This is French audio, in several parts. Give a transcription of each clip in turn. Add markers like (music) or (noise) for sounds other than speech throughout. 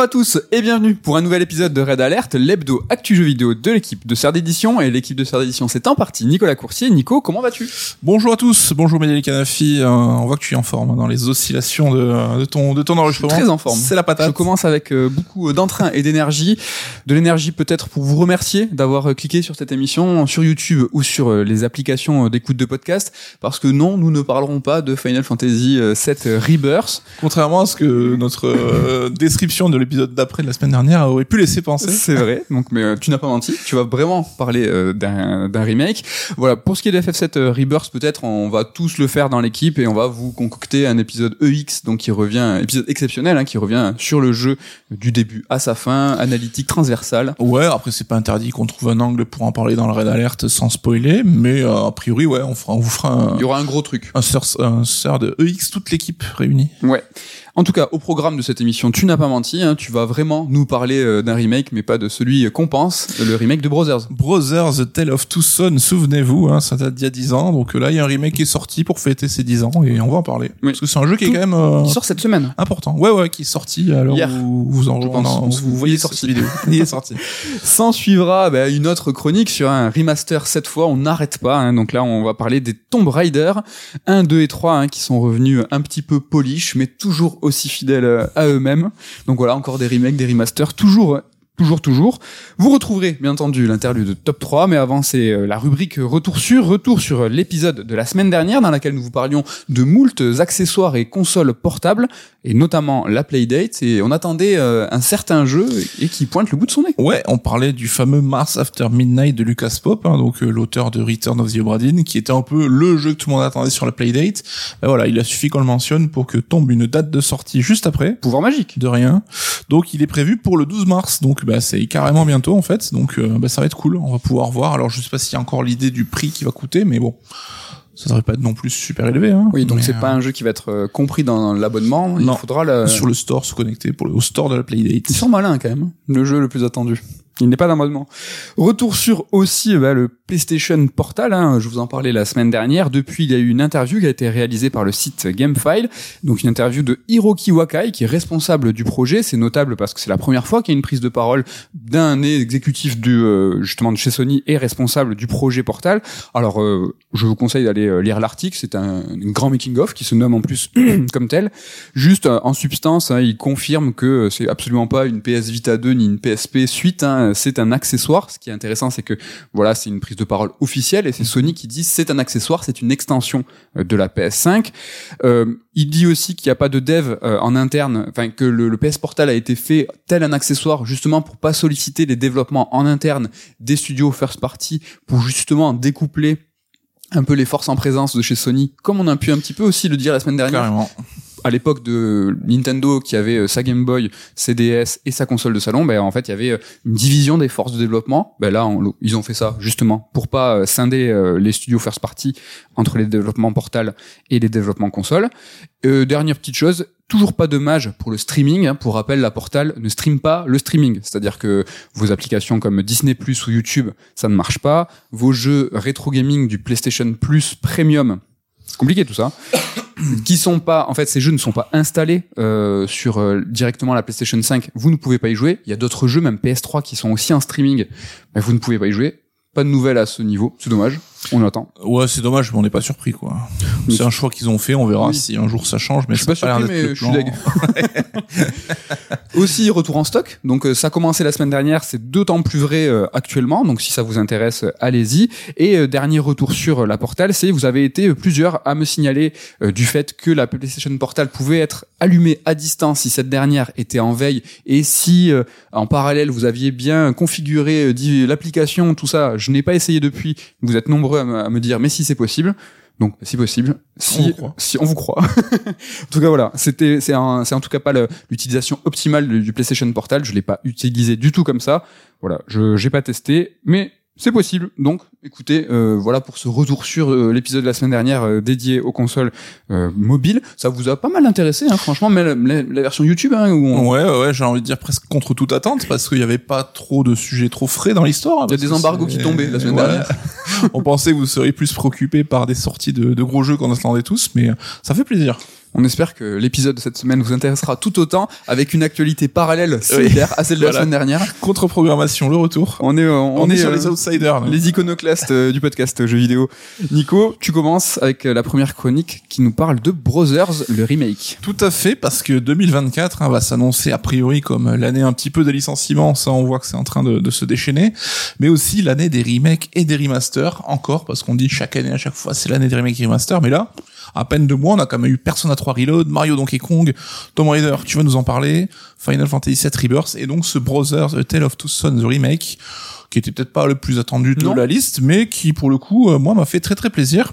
Bonjour à tous et bienvenue pour un nouvel épisode de Red Alert, l'hebdo actu jeu vidéo de l'équipe de Serre d'édition. Et l'équipe de Serre d'édition, c'est en partie Nicolas Coursier. Nico, comment vas-tu? Bonjour à tous, bonjour Médélie Canafi. Euh, on voit que tu es en forme dans les oscillations de, de ton de ton enregistrement. Très en forme. C'est la patate. Je commence avec euh, beaucoup d'entrain et d'énergie. De l'énergie peut-être pour vous remercier d'avoir euh, cliqué sur cette émission sur YouTube ou sur euh, les applications euh, d'écoute de podcast. Parce que non, nous ne parlerons pas de Final Fantasy euh, 7 Rebirth. Contrairement à ce que notre euh, description de l'épisode d'après de la semaine dernière aurait pu laisser penser. C'est vrai. Donc, mais euh, tu n'as pas menti. Tu vas vraiment parler euh, d'un remake. Voilà. Pour ce qui est de FF7 euh, Rebirth, peut-être on va tous le faire dans l'équipe et on va vous concocter un épisode EX, donc qui revient, un épisode exceptionnel, hein, qui revient sur le jeu du début à sa fin, analytique, transversale. Ouais, après c'est pas interdit qu'on trouve un angle pour en parler dans le Red Alert sans spoiler, mais euh, a priori ouais, on fera, on vous fera un, Il y aura un gros truc. un sort, un sort de EX toute l'équipe réunie. Ouais. En tout cas, au programme de cette émission, tu n'as pas menti. Hein, tu vas vraiment nous parler euh, d'un remake, mais pas de celui qu'on pense, le remake de Brothers. Brothers The Tale of Two Sons, souvenez-vous, hein, ça date d'il y a 10 ans, donc euh, là il y a un remake qui est sorti pour fêter ses 10 ans et on va en parler. Oui. Parce que c'est un jeu qui est quand même euh, Qui sort cette semaine. important. Ouais ouais, qui est sorti l'heure Hier. où vous en pense. non, vous il voyez sorti. vidéo. (laughs) Il est sorti. S'en suivra bah, une autre chronique sur un remaster cette fois, on n'arrête pas. hein. donc là, on va parler des Tomb Raider 1, 2 et 3 hein, qui sont revenus un petit peu polish, mais toujours aussi fidèles euh, à eux-mêmes. Donc voilà, encore des remakes, des remasters, toujours... Toujours, toujours. Vous retrouverez, bien entendu, l'interlude de top 3, mais avant, c'est euh, la rubrique Retour sur, retour sur euh, l'épisode de la semaine dernière, dans laquelle nous vous parlions de moultes accessoires et consoles portables, et notamment la Playdate, et on attendait euh, un certain jeu, et qui pointe le bout de son nez. Ouais, on parlait du fameux Mars After Midnight de Lucas Pop, hein, donc euh, l'auteur de Return of the Obra Dinn, qui était un peu le jeu que tout le monde attendait sur la Playdate. Ben voilà, il a suffi qu'on le mentionne pour que tombe une date de sortie juste après. Pouvoir magique. De rien. Donc il est prévu pour le 12 mars. Donc bah, c'est carrément bientôt en fait. Donc euh, bah, ça va être cool. On va pouvoir voir. Alors je sais pas s'il y a encore l'idée du prix qui va coûter, mais bon, ça devrait pas être non plus super élevé. Hein. Oui, donc c'est euh, pas un jeu qui va être euh, compris dans l'abonnement. Il faudra le. sur le store se connecter pour le au store de la Playdate. Ils sont malins quand même. Le jeu le plus attendu. Il n'est pas d'abonnement. Retour sur aussi bah, le PlayStation Portal. hein, je vous en parlais la semaine dernière. Depuis, il y a eu une interview qui a été réalisée par le site Gamefile. Donc une interview de Hiroki Wakai, qui est responsable du projet. C'est notable parce que c'est la première fois qu'il y a une prise de parole d'un exécutif du euh, justement de chez Sony et responsable du projet Portal. Alors, euh, je vous conseille d'aller euh, lire l'article. C'est un, grand making of qui se nomme en plus (clears throat) comme tel. Juste euh, en substance, hein, il confirme que c'est absolument pas une PS Vita 2 ni une PSP suite. hein, c'est un accessoire. Ce qui est intéressant, c'est que voilà, c'est une prise de parole officielle et c'est Sony qui dit c'est un accessoire, c'est une extension euh, de la PS5. Euh, il dit aussi qu'il n'y a pas de dev euh, en interne, enfin que le, le PS Portal a été fait tel un accessoire justement pour pas solliciter les développements en interne des studios first party pour justement découpler un peu les forces en présence de chez Sony, comme on a pu un petit peu aussi le dire la semaine dernière Carrément. À l'époque de Nintendo qui avait euh, sa Game Boy, ses DS et sa console de salon, ben en fait il y avait euh, une division des forces de développement. Ben là ils ont fait ça justement pour pas euh, scinder les studios first party entre les développements portal et les développements console. Euh, dernière petite chose, toujours pas de mage pour le streaming. hein. Pour rappel, la Portal ne stream pas le streaming, c'est-à-dire que vos applications comme Disney Plus ou YouTube, ça ne marche pas. Vos jeux rétro gaming du PlayStation Plus Premium, c'est compliqué tout ça. (coughs) Qui sont pas en fait ces jeux ne sont pas installés euh, sur euh, directement la PlayStation 5 vous ne pouvez pas y jouer. Il y a d'autres jeux même PS3 qui sont aussi en streaming. Mais vous ne pouvez pas y jouer. Pas de nouvelles à ce niveau. C'est dommage. On attend. Ouais, c'est dommage, mais on n'est pas surpris, quoi. Oui. C'est un choix qu'ils ont fait, on verra Oui. si un jour ça change, mais Je suis ça pas surpris, mais je suis. (laughs) (laughs) aussi retour en stock. Donc euh, ça a commencé la semaine dernière. C'est d'autant plus vrai euh, actuellement. Donc si ça vous intéresse euh, allez-y. Et euh, dernier retour sur euh, la Portal c'est vous avez été plusieurs à me signaler euh, du fait que la PlayStation Portal pouvait être allumée à distance si cette dernière était en veille. Et si en parallèle vous aviez bien configuré l'application tout ça je n'ai pas essayé depuis. Vous êtes nombreux à me dire mais si c'est possible donc, si possible, si On vous croit. si on vous croit. (laughs) en tout cas, voilà, c'était c'est un c'est en tout cas pas l'utilisation optimale du, du PlayStation Portal. Je l'ai pas utilisé du tout comme ça. Voilà, je j'ai pas testé, mais c'est possible. Donc, écoutez, euh, voilà pour ce retour sur euh, l'épisode de la semaine dernière euh, dédié aux consoles euh, mobiles. Ça vous a pas mal intéressé, hein, franchement, mais la, la- la version YouTube, hein, où on- Ouais, ouais, j'ai envie de dire presque contre toute attente parce qu'il y avait pas trop de sujets trop frais dans l'histoire. Il y a des embargos qui tombaient la semaine Ouais. dernière. (laughs) On pensait que vous seriez plus préoccupés par des sorties de, de gros jeux qu'on attendait tous, mais ça fait plaisir. On espère que l'épisode de cette semaine vous intéressera tout autant, avec une actualité parallèle similaire à celle de la semaine dernière. Contre-programmation, le retour. On est, euh, on, On, est, sur euh, les outsiders. nous. les iconoclastes euh, du podcast jeux vidéo. Nico, tu commences avec euh, la première chronique qui nous parle de Brothers, le remake. Tout à fait, parce que 2024 hein, va s'annoncer a priori comme l'année un petit peu des licenciements, ça on voit que c'est en train de, de se déchaîner, mais aussi l'année des remakes et des remasters, encore, parce qu'on dit chaque année à chaque fois c'est l'année des remakes et remasters, mais là, à peine deux mois, on a quand même eu Persona 3 Reload, Mario Donkey Kong, Tomb Raider, tu vas nous en parler, Final Fantasy VII Rebirth, et donc ce Brothers A Tale of Two Sons remake, qui était peut-être pas le plus attendu de Non. la liste, mais qui pour le coup, euh, moi, m'a fait très très plaisir.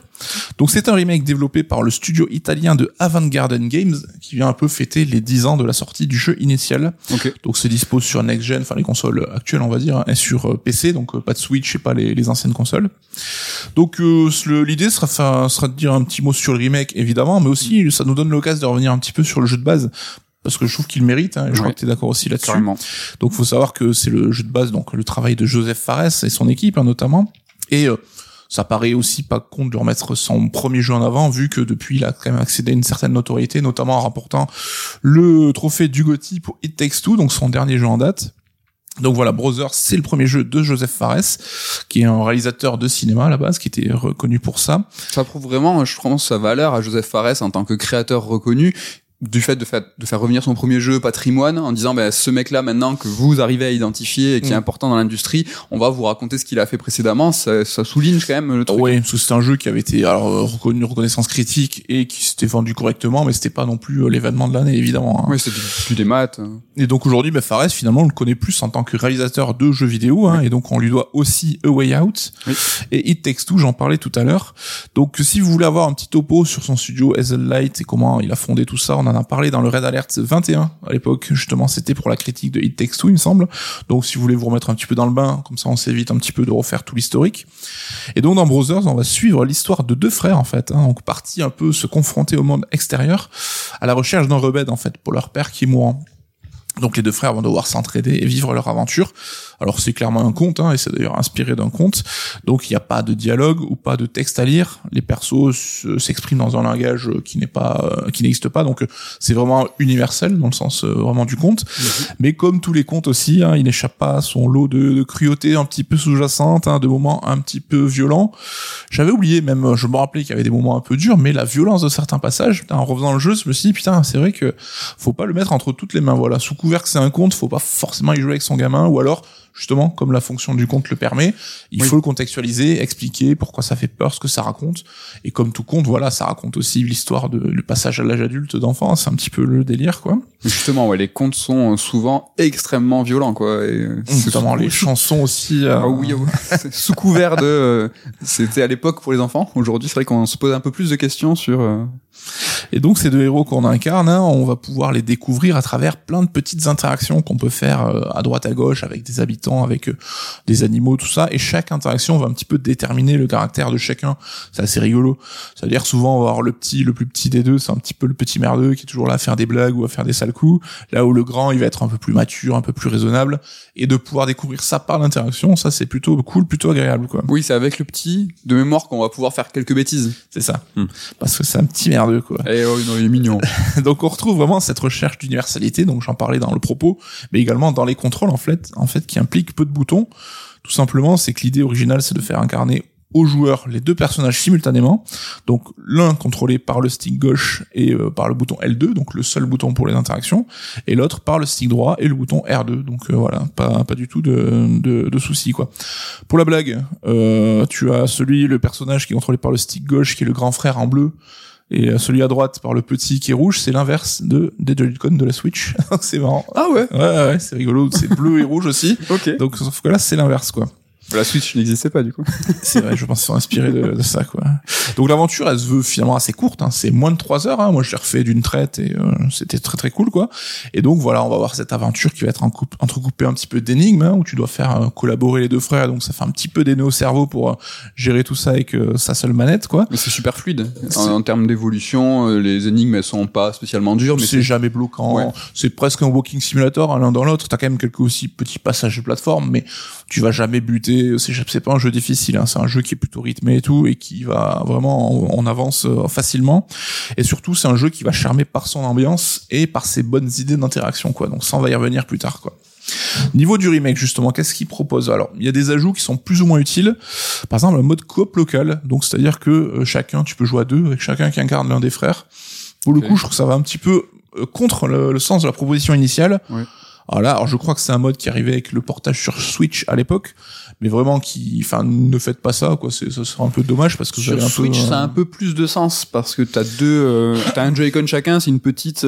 Donc c'est un remake développé par le studio italien de Avant Garden Games, qui vient un peu fêter les 10 ans de la sortie du jeu initial. Ok. Donc c'est dispo sur next gen, enfin les consoles actuelles on va dire, hein, et sur euh, PC, donc euh, pas de Switch et pas les, les anciennes consoles. Donc euh, l'idée sera de dire un petit mot sur le remake évidemment, mais aussi ça nous donne l'occasion de revenir un petit peu sur le jeu de base. Parce que je trouve qu'il mérite, hein, et je crois que tu es d'accord aussi là-dessus. Donc faut savoir que c'est le jeu de base, donc le travail de Joseph Fares et son équipe hein, notamment. Et euh, ça paraît aussi pas con de remettre son premier jeu en avant, vu que depuis il a quand même accédé à une certaine notoriété, notamment en remportant le trophée du GOTY pour It Takes Two, donc son dernier jeu en date. Donc voilà, Brothers, c'est le premier jeu de Joseph Fares, qui est un réalisateur de cinéma à la base, qui était reconnu pour ça. Ça prouve vraiment, je pense, sa valeur à Joseph Fares en tant que créateur reconnu du fait de faire, de faire revenir son premier jeu patrimoine en disant ben ce mec là maintenant que vous arrivez à identifier et qui est Mm. important dans l'industrie on va vous raconter ce qu'il a fait précédemment ça, ça souligne quand même le truc Oui, parce que c'était un jeu qui avait été alors euh, reconnu reconnaissance critique et qui s'était vendu correctement, mais c'était pas non plus euh, l'événement de l'année évidemment. hein. oui c'était plus des maths euh. Et donc aujourd'hui, bah, Fares, finalement, on le connaît plus en tant que réalisateur de jeux vidéo, hein, et donc on lui doit aussi A Way Out Oui. et It Takes Two, j'en parlais tout à l'heure. Donc si vous voulez avoir un petit topo sur son studio Hazellight et comment il a fondé tout ça, on en a parlé dans le Red Alert 21 à l'époque, justement, c'était pour la critique de It Takes Two, il me semble. Donc si vous voulez vous remettre un petit peu dans le bain, comme ça on s'évite un petit peu de refaire tout l'historique. Et donc dans Brothers, on va suivre l'histoire de deux frères en fait, hein, donc partis un peu se confronter au monde extérieur à la recherche d'un remède en fait pour leur père qui est mourant. Donc les deux frères vont devoir s'entraider et vivre leur aventure. Alors c'est clairement un conte, hein, et c'est d'ailleurs inspiré d'un conte. Donc il n'y a pas de dialogue ou pas de texte à lire. Les persos se- s'expriment dans un langage qui n'est pas, euh, qui n'existe pas. Donc c'est vraiment universel dans le sens euh, vraiment du conte. Mais comme tous les contes aussi, hein, il n'échappe pas à son lot de, de cruauté un petit peu sous-jacente, hein, de moments un petit peu violents. J'avais oublié même, euh, je me rappelais qu'il y avait des moments un peu durs, mais la violence de certains passages, putain, en refaisant le jeu, je me suis dit putain, c'est vrai que faut pas le mettre entre toutes les mains. Voilà, sous couvert que c'est un conte, faut pas forcément y jouer avec son gamin, ou alors justement, comme la fonction du conte le permet, il Oui. faut le contextualiser, expliquer pourquoi ça fait peur, ce que ça raconte. Et comme tout conte, voilà, ça raconte aussi l'histoire de le passage à l'âge adulte d'enfant. C'est un petit peu le délire, quoi. Justement ouais les contes sont euh, souvent extrêmement violents quoi et, c'est Notamment les (laughs) chansons aussi. euh, Ah oui, oui. C'est sous couvert de euh, c'était à l'époque pour les enfants aujourd'hui c'est vrai qu'on se pose un peu plus de questions sur euh, Et donc ces deux héros qu'on incarne, hein, on va pouvoir les découvrir à travers plein de petites interactions qu'on peut faire euh, à droite à gauche avec des habitants, avec euh, des animaux, tout ça. Et chaque interaction va un petit peu déterminer le caractère de chacun. C'est assez rigolo. C'est-à-dire souvent on va avoir le petit, le plus petit des deux, c'est un petit peu le petit merdeux qui est toujours là à faire des blagues ou à faire des sales coups. Là où le grand, il va être un peu plus mature, un peu plus raisonnable. Et de pouvoir découvrir ça par l'interaction, ça c'est plutôt cool, plutôt agréable quoi. oui c'est avec le petit de mémoire qu'on va pouvoir faire quelques bêtises C'est ça. Hmm. Parce que c'est un petit merdeux quoi. et oh, non, il est mignon (laughs) donc on retrouve vraiment cette recherche d'universalité, donc j'en parlais dans le propos, mais également dans les contrôles en fait, en fait qui implique peu de boutons. Tout simplement, c'est que l'idée originale, c'est de faire incarner aux joueurs les deux personnages simultanément, donc l'un contrôlé par le stick gauche et euh, par le bouton L2, donc le seul bouton pour les interactions, et l'autre par le stick droit et le bouton R2. Donc euh, voilà, pas pas du tout de de, de soucis quoi. Pour la blague, euh, tu as celui le personnage qui est contrôlé par le stick gauche, qui est le grand frère en bleu, et euh, celui à droite par le petit qui est rouge, c'est l'inverse de Deadly Con de la Switch. (laughs) c'est marrant. ah ouais Ouais, ouais, ouais, c'est rigolo. C'est bleu et rouge aussi. (laughs) ok Donc, sauf que là, c'est l'inverse, quoi. La Switch n'existait pas du coup (laughs) C'est vrai, je pense qu'ils sont inspirés de, de ça, quoi. Donc, l'aventure, elle se veut finalement assez courte. Hein. C'est moins de trois heures. Hein. Moi, je l'ai refait d'une traite et euh, c'était très très cool, quoi. Et donc, voilà, on va voir cette aventure qui va être en coupe, entrecoupée un petit peu d'énigmes, hein, où tu dois faire euh, collaborer les deux frères. Donc, ça fait un petit peu des nœuds au cerveau pour euh, gérer tout ça avec euh, sa seule manette, quoi. mais c'est super fluide en, en termes d'évolution euh, les énigmes elles sont pas spécialement dures mais c'est jamais bloquant. Ouais. C'est presque un walking simulator, hein, l'un dans l'autre. T'as quand même quelques aussi petits passages de plateforme, mais tu vas jamais buter, c'est c'est pas un jeu difficile. Hein. C'est un jeu qui est plutôt rythmé et tout et qui va vraiment en, avance euh, facilement. Et surtout, c'est un jeu qui va charmer par son ambiance et par ses bonnes idées d'interaction, quoi. Donc ça, on va y revenir plus tard, quoi. Niveau du remake, justement, qu'est-ce qu'il propose? Alors, il y a des ajouts qui sont plus ou moins utiles. Par exemple, un mode coop local. Donc, c'est-à-dire que euh, chacun, tu peux jouer à deux avec chacun qui incarne l'un des frères. Pour le coup, je trouve que ça va un petit peu euh, contre le, sens de la proposition initiale. Alors là, alors je crois que c'est un mode qui arrivait avec le portage sur Switch à l'époque, mais vraiment qui, enfin, ne faites pas ça, quoi. C'est, ça sera un peu dommage parce que sur Switch, ça a un peu plus de sens parce que t'as deux, euh, t'as un Joy-Con chacun, c'est une petite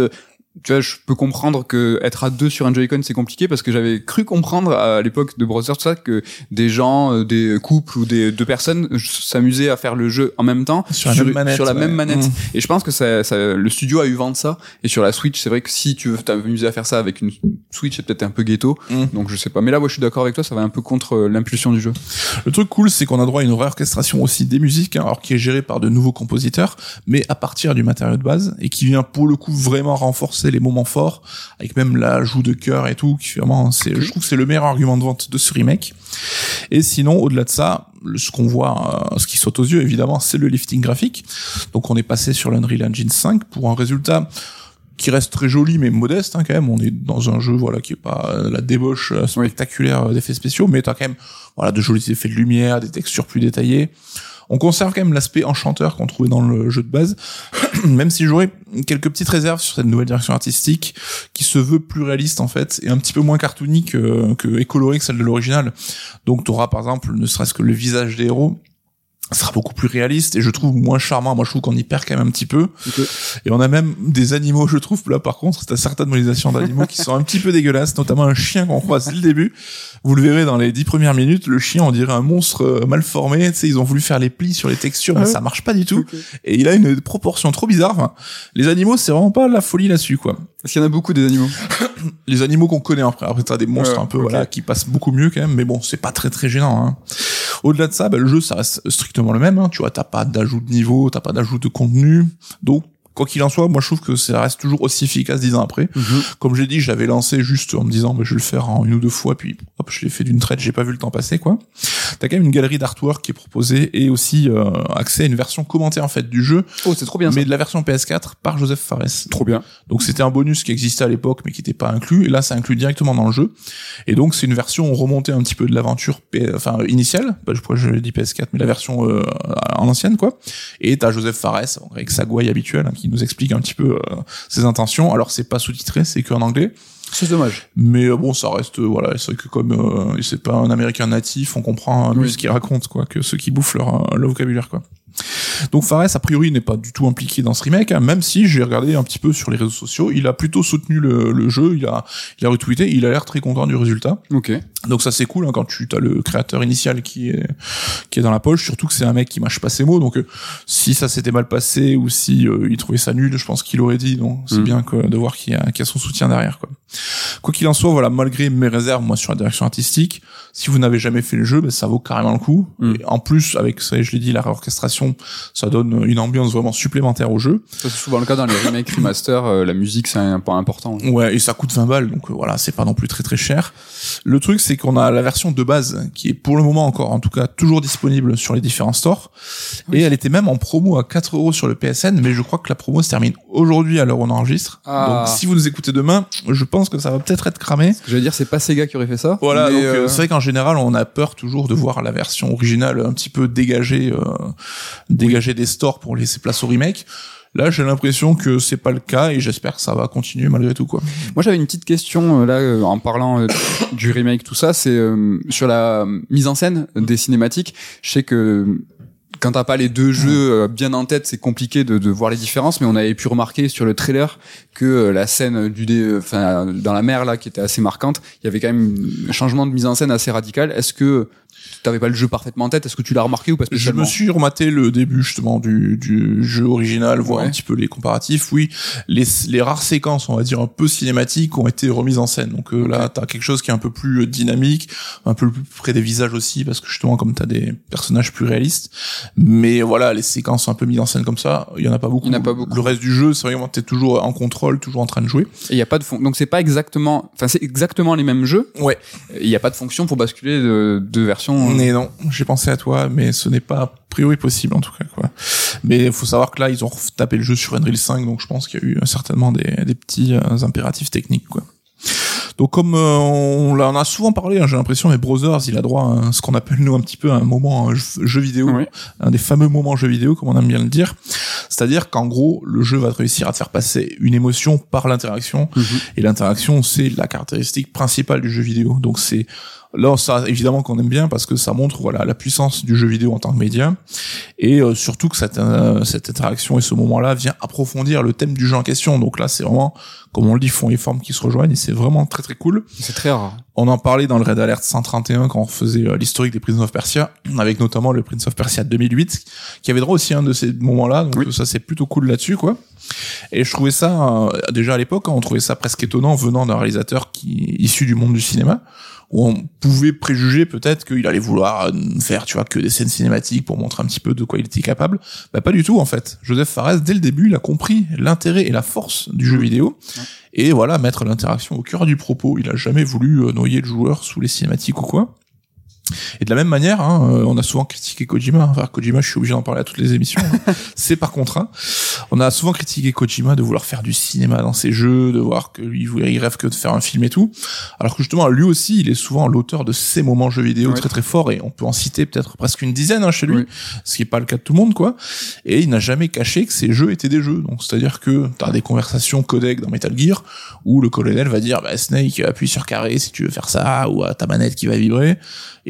tu vois, je peux comprendre que être à deux sur un Joy-Con c'est compliqué parce que j'avais cru comprendre à l'époque de Browser tout ça que des gens, euh, des couples ou des deux personnes s'amusaient à faire le jeu en même temps sur, la même manette. Sur la même manette. Mmh. Et je pense que ça, ça, le studio a eu vent de ça. Et sur la Switch, c'est vrai que si tu veux t'amuser à faire ça avec une Switch, c'est peut-être un peu ghetto. Mmh. Donc je sais pas. Mais là, moi, je suis d'accord avec toi, ça va un peu contre euh, l'impulsion du jeu. Le truc cool, c'est qu'on a droit à une réorchestration aussi des musiques, hein, alors qui est gérée par de nouveaux compositeurs, mais à partir du matériau de base et qui vient pour le coup vraiment renforcer les moments forts avec même l'ajout de cœur et tout, qui vraiment, c'est, je trouve que c'est le meilleur argument de vente de ce remake. Et sinon, au-delà de ça, ce qu'on voit, euh, ce qui saute aux yeux, évidemment, c'est le lifting graphique. Donc, on est passé sur l'Unreal Engine 5 pour un résultat qui reste très joli mais modeste hein, quand même on est dans un jeu voilà qui est pas la débauche euh, spectaculaire d'effets spéciaux mais t'as quand même voilà de jolis effets de lumière des textures plus détaillées on conserve quand même l'aspect enchanteur qu'on trouvait dans le jeu de base, (clears throat) même si j'aurais quelques petites réserves sur cette nouvelle direction artistique qui se veut plus réaliste en fait et un petit peu moins cartoonique que, que et coloré que celle de l'original. Donc tu auras par exemple ne serait-ce que le visage des héros sera beaucoup plus réaliste et je trouve moins charmant. Moi, je trouve qu'on y perd quand même un petit peu. Et on a même des animaux, je trouve. Là, par contre, c'est certaines modélisations d'animaux qui sont un petit peu dégueulasses, notamment un chien qu'on croise dès le début. Vous le verrez dans les dix premières minutes, le chien, on dirait un monstre euh, mal formé. Tu sais, ils ont voulu faire les plis sur les textures, mais ça marche pas du tout. Et il a une proportion trop bizarre. les animaux, c'est vraiment pas la folie là-dessus, quoi. Parce qu'il y en a beaucoup des animaux. (coughs) les animaux qu'on connaît après. Après, t'as des monstres un peu, voilà, qui passent beaucoup mieux quand même. Mais bon, c'est pas très très gênant. Hein. Au-delà de ça, bah, le jeu, ça reste strictement le même. Hein. Tu vois, t'as pas d'ajout de niveau, t'as pas d'ajout de contenu. Donc, quoi qu'il en soit, moi je trouve que ça reste toujours aussi efficace dix ans après. Mhm. Comme j'ai dit, je l'avais lancé juste en me disant, bah, je vais le faire en une ou deux fois, puis hop, je l'ai fait d'une traite, j'ai pas vu le temps passer, quoi. T'as quand même une galerie d'artwork qui est proposée et aussi euh, accès à une version commentée en fait du jeu. Oh, c'est trop bien. Mais de la version PS4 par Joseph Fares. Trop bien. Donc c'était un bonus qui existait à l'époque, mais qui n'était pas inclus. Et là, c'est inclus directement dans le jeu. Et donc c'est une version remontée un petit peu de l'aventure, enfin initiale. Bah, je crois que je dis PS4, mais la version euh, en ancienne, quoi. Et t'as Joseph Fares avec sa gouaille habituelle hein, qui nous explique un petit peu euh, ses intentions. Alors c'est pas sous-titré, c'est qu'en anglais. C'est dommage. Mais euh, bon, ça reste voilà, c'est que comme euh, c'est pas un américain natif, on comprend mieux ce qu'il raconte quoi que ceux qui bouffent leur, leur vocabulaire quoi. Donc Fares, a priori, n'est pas du tout impliqué dans ce remake, hein, même si j'ai regardé un petit peu sur les réseaux sociaux, il a plutôt soutenu le, jeu, il a, il a retweeté, il a l'air très content du résultat. Ok. Donc ça c'est cool hein, quand tu as le créateur initial qui est qui est dans la poche, surtout que c'est un mec qui mâche pas ses mots. Donc euh, si ça s'était mal passé ou si euh, il trouvait ça nul, je pense qu'il aurait dit. Donc c'est mm. bien de voir qu'il y, y a son soutien derrière. Quoi. Quoi qu'il en soit, voilà, malgré mes réserves moi sur la direction artistique, si vous n'avez jamais fait le jeu, ben, ça vaut carrément le coup. Mm. Et en plus avec ça, je l'ai dit, la réorchestration, ça donne une ambiance vraiment supplémentaire au jeu. C'est souvent le cas dans les remakes remaster, euh, la musique c'est un point important. Ouais, et ça coûte 20 balles, donc voilà, c'est pas non plus très très cher. Le truc c'est qu'on a la version de base qui est pour le moment encore, en tout cas, toujours disponible sur les différents stores. Et elle était même en promo à 4 euros sur le PSN, mais je crois que la promo se termine aujourd'hui à l'heure où on enregistre. Ah. Donc si vous nous écoutez demain, je pense que ça va peut-être être cramé. je veux dire, c'est pas Sega qui aurait fait ça. Voilà, donc euh, euh, c'est vrai qu'en général, on a peur toujours de voir la version originale un petit peu dégagée, euh, dégagée des stores pour laisser place au remake. Là, j'ai l'impression que c'est pas le cas et j'espère que ça va continuer malgré tout. Moi, j'avais une petite question euh, là euh, en parlant euh, du remake tout ça, c'est sur la mise en scène des cinématiques. Je sais que quand t'as pas les deux jeux bien en tête, c'est compliqué de, de, voir les différences. Mais on avait pu remarquer sur le trailer que la scène du enfin dans la mer là, qui était assez marquante, il y avait quand même un changement de mise en scène assez radical. Est-ce que t'avais pas le jeu parfaitement en tête. Est-ce que tu l'as remarqué ou pas Je me suis rematé le début justement du, du jeu original, voir un petit peu les comparatifs. Oui, les, les rares séquences, on va dire un peu cinématiques, ont été remises en scène. Donc euh, là, t'as quelque chose qui est un peu plus euh, dynamique, un peu plus près des visages aussi, parce que justement comme t'as des personnages plus réalistes. Mais voilà, les séquences un peu mises en scène comme ça, il y en a pas beaucoup. Il y en a pas beaucoup. Le reste du jeu, c'est vraiment t'es toujours en contrôle, toujours en train de jouer. Et il y a pas de fond. Donc c'est pas exactement, enfin c'est exactement les mêmes jeux. Ouais. Il y a pas de fonction pour basculer de, de version. Mais non, j'ai pensé à toi, mais ce n'est pas a priori possible en tout cas quoi. Mais il faut savoir que là ils ont tapé le jeu sur Unreal 5, donc je pense qu'il y a eu certainement des, des petits euh, impératifs techniques quoi. Donc comme euh, on, on a souvent parlé, hein, j'ai l'impression, mais Brothers, il a droit à ce qu'on appelle nous un petit peu un moment jeu, vidéo, un des fameux moments jeu vidéo, comme on aime bien le dire. C'est-à-dire qu'en gros, le jeu va réussir à te faire passer une émotion par l'interaction, mhm. et l'interaction, c'est la caractéristique principale du jeu vidéo. Donc c'est Là, ça, évidemment qu'on aime bien parce que ça montre voilà la puissance du jeu vidéo en tant que média et euh, surtout que cette, euh, cette interaction et ce moment-là vient approfondir le thème du jeu en question. Donc là, c'est vraiment, comme on le dit, fond et forme qui se rejoignent et c'est vraiment très très cool. C'est très rare. On en parlait dans le Red Alert 131 quand on faisait euh, l'historique des Prince of Persia, avec notamment le Prince of Persia 2008, qui avait droit aussi un de ces moments-là. Donc ça, c'est plutôt cool là-dessus, quoi. Et je trouvais ça, déjà à l'époque, hein, on trouvait ça presque étonnant venant d'un réalisateur qui issu du monde du cinéma où on pouvait préjuger peut-être qu'il allait vouloir euh, faire, tu vois, que des scènes cinématiques pour montrer un petit peu de quoi il était capable. Bah pas du tout en fait. Joseph Fares, dès le début, il a compris l'intérêt et la force du jeu vidéo. Et voilà, mettre l'interaction au cœur du propos. Il a jamais voulu euh, noyer le joueur sous les cinématiques ou quoi. Et de la même manière, hein, euh, on a souvent critiqué Kojima. Enfin, Kojima, je suis obligé d'en parler à toutes les émissions. Hein. (laughs) c'est par contraint. On a souvent critiqué Kojima de vouloir faire du cinéma dans ses jeux, de voir que lui, il rêve que de faire un film et tout. Alors que justement, lui aussi, il est souvent l'auteur de ces moments jeux vidéo très très forts et on peut en citer peut-être presque une dizaine hein, chez lui, ce qui est pas le cas de tout le monde, quoi. Et il n'a jamais caché que ces jeux étaient des jeux. Donc, c'est-à-dire que t'as des conversations codec dans Metal Gear où le colonel va dire, bah, Snake, appuie sur carré si tu veux faire ça, ou à ta manette qui va vibrer.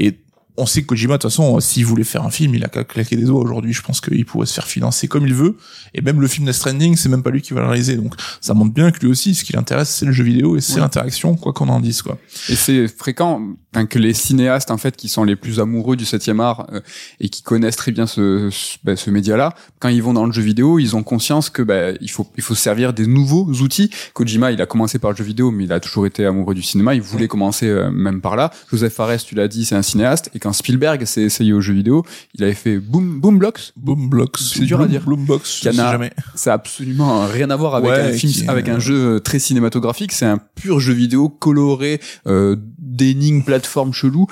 Et on sait que Kojima, de toute façon, s'il voulait faire un film, il a qu'à claquer des doigts aujourd'hui. Je pense qu'il pourrait se faire financer comme il veut. Et même le film Death Stranding, c'est même pas lui qui va le réaliser. Donc, ça montre bien que lui aussi, ce qui l'intéresse, c'est le jeu vidéo et c'est l'interaction, quoi qu'on en dise, quoi. Et c'est fréquent que les cinéastes, en fait, qui sont les plus amoureux du septième art euh, et qui connaissent très bien ce, ce, bah, ce média-là, quand ils vont dans le jeu vidéo, ils ont conscience que bah, il faut il faut servir des nouveaux outils. Kojima, il a commencé par le jeu vidéo, mais il a toujours été amoureux du cinéma. Il voulait commencer euh, même par là. Joseph Fares, tu l'as dit, c'est un cinéaste. Et quand Spielberg s'est essayé au jeu vidéo, il avait fait Boom Boom Blocks. Boom Blocks. C'est dur à dire. Boombox. Je sais jamais. Ça a absolument rien à voir avec un film, avec un jeu très cinématographique. C'est un pur jeu vidéo coloré, euh, d'énigmes, plateformes chelou.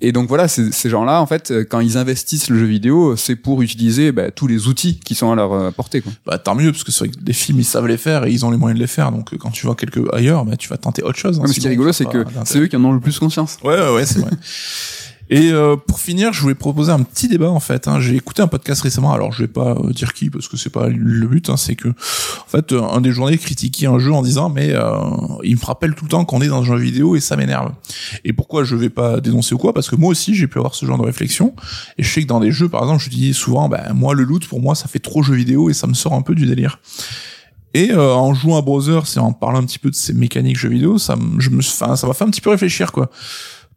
Et donc voilà, ces gens-là, en fait, quand ils investissent le jeu vidéo, c'est pour utiliser bah, tous les outils qui sont à leur euh, portée. Quoi. Bah tant mieux, parce que c'est vrai que des films, ils savent les faire et ils ont les moyens de les faire. Donc euh, quand tu vois quelque ailleurs, bah, tu vas tenter autre chose. Hein, ce qui est rigolo, c'est que c'est eux qui en ont le plus conscience. Ouais, ouais, ouais c'est vrai. (laughs) Et euh, pour finir, je voulais proposer un petit débat en fait. Hein. J'ai écouté un podcast récemment, alors je vais pas euh, dire qui parce que c'est pas le but. Hein. c'est que en fait, un des journalistes critiquait un jeu en disant mais euh, il me rappelle tout le temps qu'on est dans un jeu vidéo et ça m'énerve. Et pourquoi je vais pas dénoncer ou quoi? Parce que moi aussi j'ai pu avoir ce genre de réflexion. Et je sais que dans des jeux, par exemple, je dis souvent, ben moi le loot pour moi ça fait trop jeu vidéo et ça me sort un peu du délire. Et euh, en jouant à Browser, c'est en parlant un petit peu de ces mécaniques jeux vidéo, ça, je me, enfin, ça m'a fait un petit peu réfléchir quoi.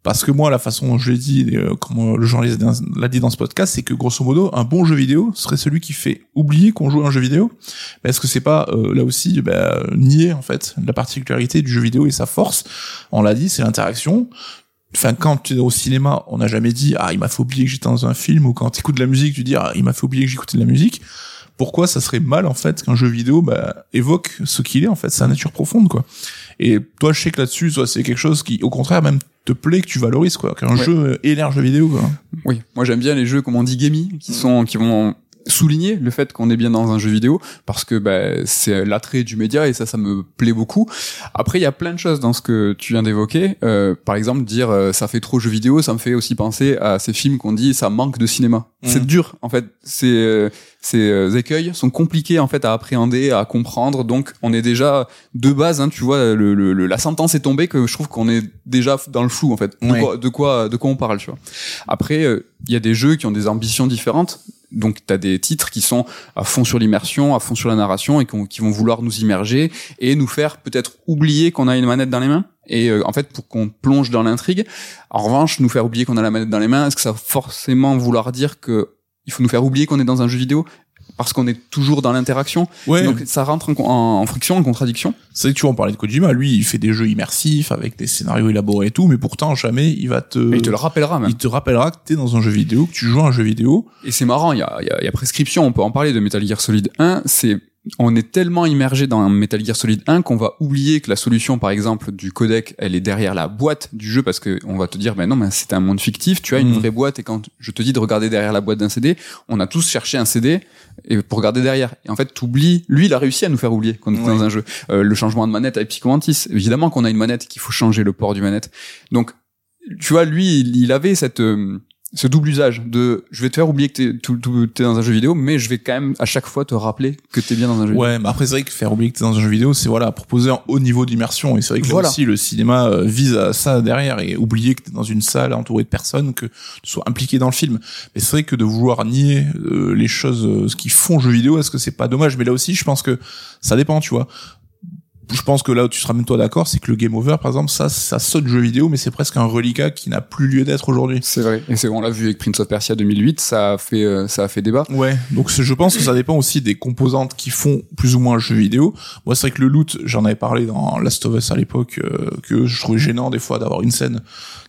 Parce que moi, la façon dont je l'ai dit, euh, comme le journaliste l'a dit dans ce podcast, c'est que grosso modo, un bon jeu vidéo serait celui qui fait oublier qu'on joue à un jeu vidéo. Est-ce que c'est pas euh, là aussi bah, nier en fait la particularité du jeu vidéo et sa force? On l'a dit, c'est l'interaction. Enfin, quand tu es au cinéma, on n'a jamais dit ah il m'a fait oublier que j'étais dans un film ou quand tu écoutes de la musique, tu dis ah il m'a fait oublier que j'écoutais de la musique. Pourquoi ça serait mal en fait qu'un jeu vidéo bah, évoque ce qu'il est en fait, sa nature profonde quoi. Et toi, je sais que là-dessus, c'est quelque chose qui, au contraire, même te plaît, que tu valorises, quoi. Qu'un jeu ait l'air jeu vidéo, quoi. Oui. Moi, j'aime bien les jeux, comme on dit, gamey, qui sont, qui vont souligner le fait qu'on est bien dans un jeu vidéo parce que bah, c'est l'attrait du média et ça ça me plaît beaucoup après il y a plein de choses dans ce que tu viens d'évoquer euh, par exemple dire euh, ça fait trop jeu vidéo ça me fait aussi penser à ces films qu'on dit ça manque de cinéma mmh. c'est dur en fait c'est euh, ces euh, écueils sont compliqués en fait à appréhender à comprendre. Donc on est déjà de base hein, tu vois le, le, la sentence est tombée que je trouve qu'on est déjà dans le flou en fait. De, quoi, de quoi de quoi on parle tu vois. Après il y a des jeux qui ont des ambitions différentes. Donc tu as des titres qui sont à fond sur l'immersion, à fond sur la narration et qui vont vouloir nous immerger et nous faire peut-être oublier qu'on a une manette dans les mains. Et euh, en fait, pour qu'on plonge dans l'intrigue, en revanche, nous faire oublier qu'on a la manette dans les mains, est-ce que ça va forcément vouloir dire que il faut nous faire oublier qu'on est dans un jeu vidéo parce qu'on est toujours dans l'interaction. Donc ça rentre en, en, friction, en contradiction. C'est que tu vois, on parlait de Kojima, lui, il fait des jeux immersifs avec des scénarios élaborés et tout, mais pourtant jamais il va te. il te le rappellera même. Il te rappellera que t'es dans un jeu vidéo, que tu joues à un jeu vidéo. Et c'est marrant, il y a, y, y a prescription, on peut en parler de Metal Gear Solid 1, c'est on est tellement immergé dans Metal Gear Solid 1 qu'on va oublier que la solution, par exemple, du codec, elle est derrière la boîte du jeu parce que on va te dire, ben non, mais c'est un monde fictif. Tu as une Mm. vraie boîte et quand je te dis de regarder derrière la boîte d'un CD, on a tous cherché un CD et pour regarder derrière. Et en fait, t'oublies. Lui, il a réussi à nous faire oublier qu'on était Oui. dans un jeu. Euh, le changement de manette avec Psycho Mantis. Évidemment qu'on a une manette et qu'il faut changer le port du manette. Donc, tu vois, lui, il, il avait cette euh, ce double usage de je vais te faire oublier que t'es t'es dans un jeu vidéo, mais je vais quand même à chaque fois te rappeler que t'es bien dans un jeu vidéo. Ouais, mais après c'est vrai que faire oublier que t'es dans un jeu vidéo, c'est voilà proposer un haut niveau d'immersion et c'est vrai que là Voilà. aussi le cinéma euh, vise à ça derrière et oublier que t'es dans une salle entouré de personnes, que tu sois impliqué dans le film. Mais c'est vrai que de vouloir nier euh, les choses, euh, ce qui font jeu vidéo, est-ce que c'est pas dommage? Mais là aussi, je pense que ça dépend, tu vois. Je pense que là où tu seras même toi d'accord, c'est que le game over, par exemple, ça, ça saute jeu vidéo, mais c'est presque un reliquat qui n'a plus lieu d'être aujourd'hui. C'est vrai. Et c'est on l'a vu avec Prince of Persia 2008, ça a fait euh, ça a fait débat. Ouais, donc je pense que ça dépend aussi des composantes qui font plus ou moins jeu vidéo. Moi, c'est vrai que le loot, j'en avais parlé dans Last of Us à l'époque, euh, que je trouvais gênant des fois d'avoir une scène